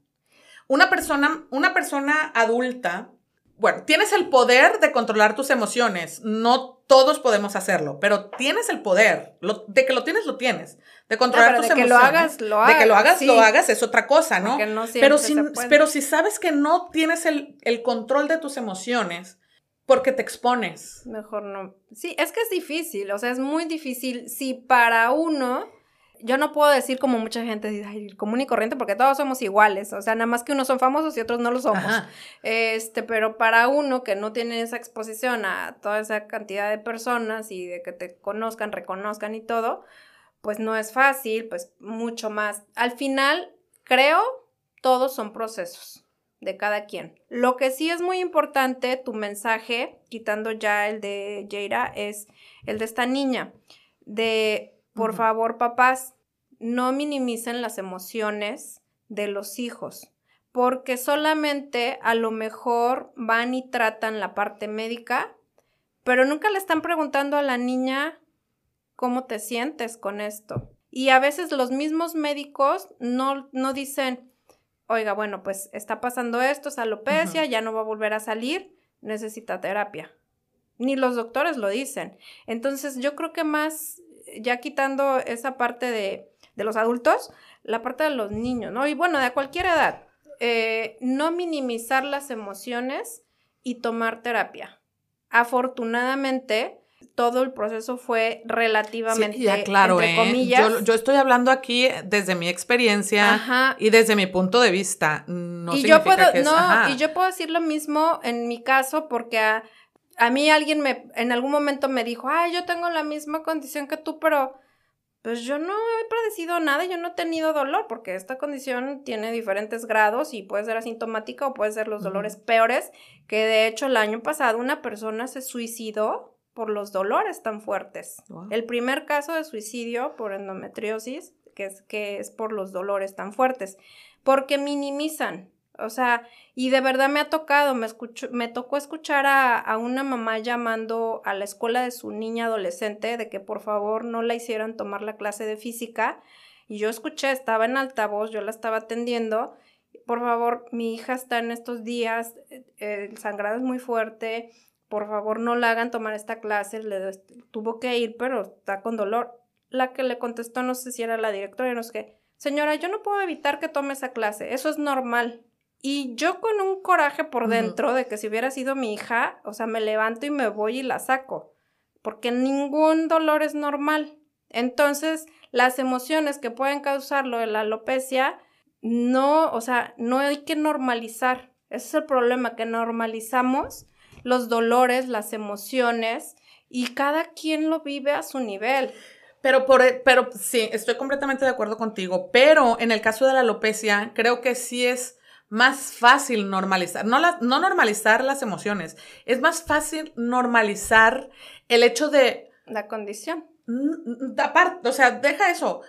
Una persona, una persona adulta bueno, tienes el poder de controlar tus emociones. No todos podemos hacerlo, pero tienes el poder. de que lo tienes, lo tienes. De controlar tus emociones. De que lo hagas, lo hagas. De que lo hagas, lo hagas es otra cosa, ¿no? pero, si, pero si sabes que no tienes el, el control de tus emociones, porque te expones. Mejor no. Sí, es que es difícil, o sea, es muy difícil. Si para uno yo no puedo decir como mucha gente dice, ay, común y corriente, porque todos somos iguales, o sea, nada más que unos son famosos y otros no lo somos. Este, pero para uno que no tiene esa exposición a toda esa cantidad de personas y de que te conozcan, reconozcan y todo, pues no es fácil, pues mucho más. Al final, creo, todos son procesos de cada quien. Lo que sí es muy importante, tu mensaje, quitando ya el de Jaira, es el de esta niña, de por favor, papás, no minimicen las emociones de los hijos, porque solamente a lo mejor van y tratan la parte médica, pero nunca le están preguntando a la niña cómo te sientes con esto. Y a veces los mismos médicos no, no dicen, oiga, bueno, pues está pasando esto, es alopecia, ya no va a volver a salir, necesita terapia. Ni los doctores lo dicen. Entonces yo creo que más, ya quitando esa parte de, de los adultos, la parte de los niños, ¿no? Y bueno, de cualquier edad, eh, no minimizar las emociones y tomar terapia. Afortunadamente, todo el proceso fue relativamente, sí, claro, entre ¿eh? comillas. Yo, estoy hablando aquí desde mi experiencia y desde mi punto de vista. No y yo puedo, no, y yo puedo decir lo mismo en mi caso porque a, a, mí alguien me, en algún momento me dijo, ay, yo tengo la misma condición que tú, pero pues yo no he padecido nada, yo no he tenido dolor, porque esta condición tiene diferentes grados y puede ser asintomática o puede ser los dolores peores, que de hecho el año pasado una persona se suicidó por los dolores tan fuertes. El primer caso de suicidio por endometriosis, que es, que es por los dolores tan fuertes, porque minimizan o sea, y de verdad me ha tocado, me, escucho, me tocó escuchar a, a, una mamá llamando a la escuela de su niña adolescente de que por favor no la hicieran tomar la clase de física. Y yo escuché, estaba en altavoz, yo la estaba atendiendo. Por favor, mi hija está en estos días, eh, el sangrado es muy fuerte, por favor no la hagan tomar esta clase, le tuvo que ir, pero está con dolor. La que le contestó, no sé si era la directora, no sé qué. Señora, yo no puedo evitar que tome esa clase, eso es normal. Y yo con un coraje por dentro de que si hubiera sido mi hija, o sea, me levanto y me voy y la saco, porque ningún dolor es normal. Entonces, las emociones que pueden causarlo de la alopecia, no, o sea, no hay que normalizar. Ese es el problema, que normalizamos los dolores, las emociones, y cada quien lo vive a su nivel. Pero, por, pero sí, estoy completamente de acuerdo contigo, pero en el caso de la alopecia, creo que sí es más fácil normalizar, no, no normalizar las emociones, es más fácil normalizar el hecho de... La condición. Aparte, o sea, deja eso.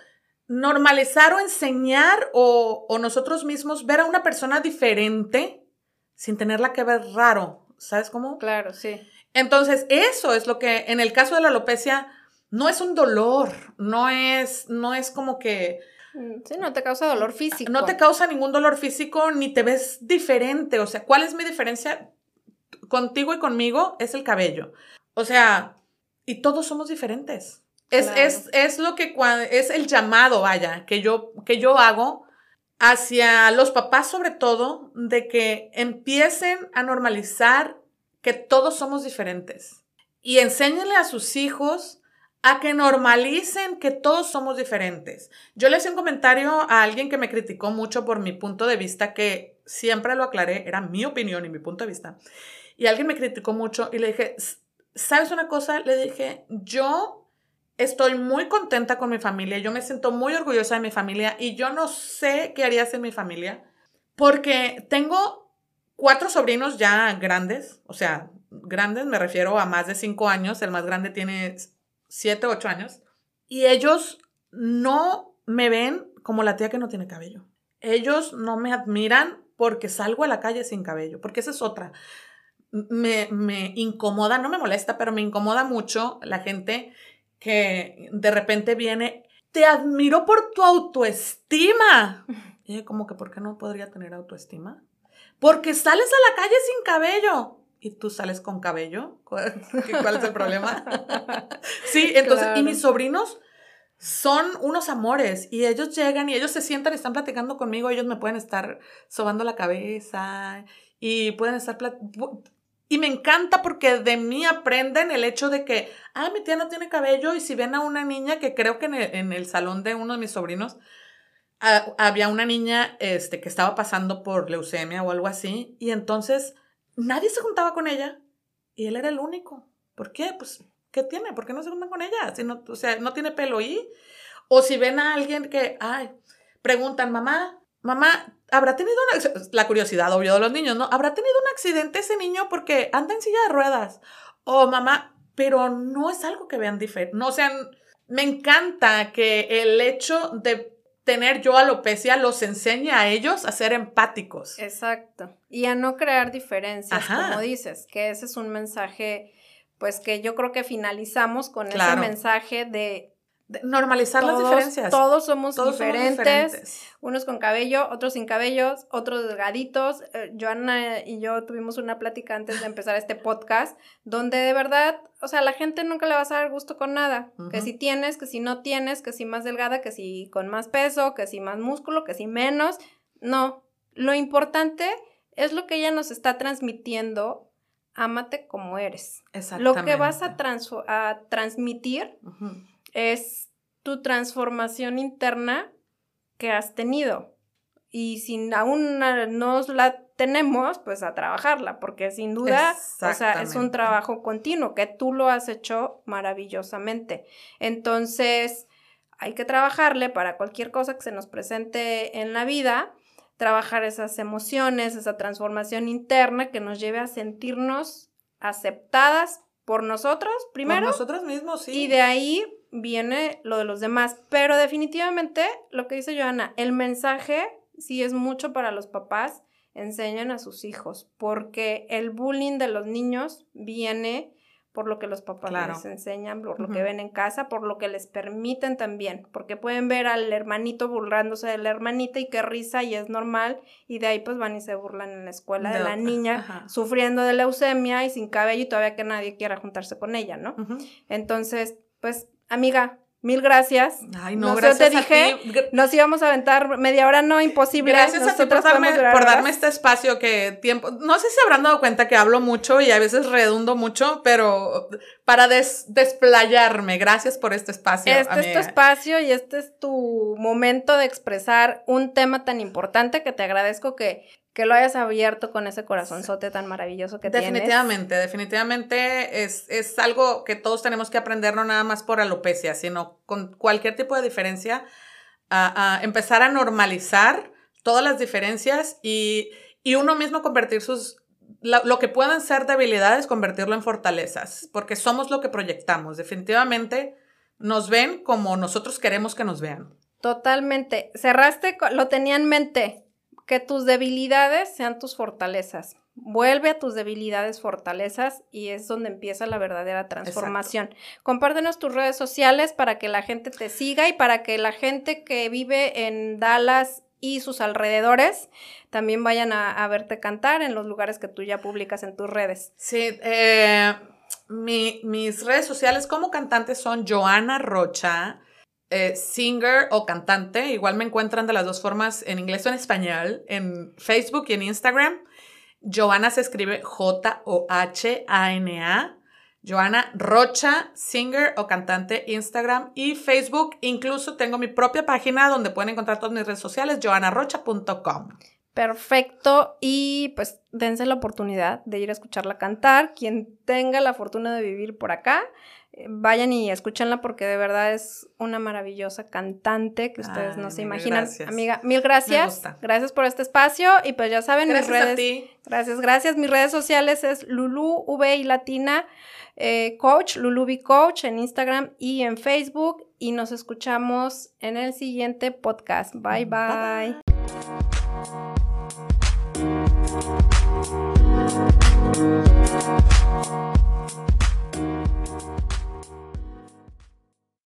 Normalizar o enseñar o, o nosotros mismos ver a una persona diferente sin tenerla que ver raro. ¿Sabes cómo? Claro, sí. Entonces, eso es lo que en el caso de la alopecia no es un dolor, no es, no es como que sí, no te causa dolor físico. No te causa ningún dolor físico ni te ves diferente. O sea, ¿cuál es mi diferencia contigo y conmigo? Es el cabello. O sea, y todos somos diferentes. Es, es, es lo que es el llamado, vaya, que yo, que yo hago hacia los papás sobre todo, de que empiecen a normalizar que todos somos diferentes. Y enséñenle a sus hijos a que normalicen que todos somos diferentes. Yo le hice un comentario a alguien que me criticó mucho por mi punto de vista, que siempre lo aclaré, era mi opinión y mi punto de vista. Y alguien me criticó mucho y le dije, ¿sabes una cosa? Le dije, yo estoy muy contenta con mi familia, yo me siento muy orgullosa de mi familia y yo no sé qué haría sin mi familia, porque tengo cuatro sobrinos ya grandes, o sea, grandes me refiero a más de cinco años, el más grande tiene 7, 8 años, y ellos no me ven como la tía que no tiene cabello. Ellos no me admiran porque salgo a la calle sin cabello, porque esa es otra. Me, me incomoda, no me molesta, pero me incomoda mucho la gente que de repente viene, te admiro por tu autoestima. Y como que, ¿por qué no podría tener autoestima? Porque sales a la calle sin cabello y tú sales con cabello. ¿Cuál, es el problema? sí, entonces, y mis sobrinos son unos amores y ellos llegan y ellos se sientan y están platicando conmigo, ellos me pueden estar sobando la cabeza y pueden estar... Y me encanta porque de mí aprenden el hecho de que, ah, mi tía no tiene cabello y si ven a una niña que creo que en el, salón de uno de mis sobrinos había una niña este, que estaba pasando por leucemia o algo así y entonces nadie se juntaba con ella y él era el único. ¿Por qué? Pues, ¿qué tiene? ¿Por qué no se juntan con ella? Si no, o sea, no tiene pelo y... O si ven a alguien que, ay, preguntan, mamá, mamá, ¿habrá tenido una... La curiosidad, obvio, de los niños, ¿no? ¿Habrá tenido un accidente ese niño porque anda en silla de ruedas? O mamá, pero no es algo que vean diferente. No, o sea, me encanta que el hecho de tener yo alopecia los enseñe a ellos a ser empáticos. Exacto. Y a no crear diferencias, como dices, que ese es un mensaje, pues que yo creo que finalizamos con ese mensaje de normalizar las diferencias. Todos somos diferentes, unos con cabello, otros sin cabellos, otros delgaditos. Eh, Joana y yo tuvimos una plática antes de empezar este podcast, donde de verdad, o sea, la gente nunca le vas a dar gusto con nada. Que si tienes, que si no tienes, que si más delgada, que si con más peso, que si más músculo, que si menos. No, lo importante es lo que ella nos está transmitiendo. Ámate como eres. Lo que vas a, a transmitir es tu transformación interna que has tenido. Y si aún no la tenemos, pues a trabajarla, porque sin duda, o sea, es un trabajo continuo, que tú lo has hecho maravillosamente. Entonces, hay que trabajarle para cualquier cosa que se nos presente en la vida, trabajar esas emociones, esa transformación interna que nos lleve a sentirnos aceptadas por nosotros primero. Por nosotros mismos, sí. Y de ahí viene lo de los demás. Pero definitivamente, lo que dice Joana, el mensaje sí es mucho para los papás, enseñan a sus hijos, porque el bullying de los niños viene por lo que los papás les enseñan, por lo que ven en casa, por lo que les permiten también, porque pueden ver al hermanito burlándose de la hermanita y qué risa y es normal, y de ahí pues van y se burlan en la escuela de, la niña sufriendo de leucemia y sin cabello y todavía que nadie quiera juntarse con ella, ¿no? Entonces, pues amiga, mil gracias. Ay, no, gracias. Yo te dije, nos íbamos a aventar media hora, no, imposible. Gracias a ti por darme, este espacio que tiempo. No sé si habrán dado cuenta que hablo mucho y a veces redundo mucho, pero para desplayarme, gracias por este espacio. Este es tu espacio y este es tu momento de expresar un tema tan importante que te agradezco que que lo hayas abierto con ese corazonzote tan maravilloso que definitivamente, tienes. Definitivamente, definitivamente es, es, algo que todos tenemos que aprender, no nada más por alopecia, sino con cualquier tipo de diferencia, a, empezar a normalizar todas las diferencias y, y uno mismo convertir sus, lo, que pueden ser debilidades, convertirlo en fortalezas, porque somos lo que proyectamos. Definitivamente nos ven como nosotros queremos que nos vean. Totalmente. Cerraste, lo tenía en mente que tus debilidades sean tus fortalezas. Vuelve a tus debilidades fortalezas y es donde empieza la verdadera transformación. Compártenos tus redes sociales para que la gente te siga y para que la gente que vive en Dallas y sus alrededores también vayan a, verte cantar en los lugares que tú ya publicas en tus redes. Sí, eh, mis redes sociales como cantante son Joana Rocha. Eh, singer o cantante. Igual me encuentran de las dos formas, en inglés o en español, en Facebook y en Instagram. Joana se escribe J-O-H-A-N-A. Joana Rocha, singer o cantante, Instagram y Facebook. Incluso tengo mi propia página donde pueden encontrar todas mis redes sociales, joanarrocha.com. Perfecto. Y pues dense la oportunidad de ir a escucharla cantar. Quien tenga la fortuna de vivir por acá, vayan y escúchenla porque de verdad es una maravillosa cantante que ustedes no se imaginan. Amiga, mil gracias. Gracias por este espacio y pues ya saben gracias mis redes. A ti. Gracias, gracias. Mis redes sociales es Lulu V y Latina eh, Coach, Lulubi Coach en Instagram y en Facebook y nos escuchamos en el siguiente podcast. bye. bye. bye. Thank you.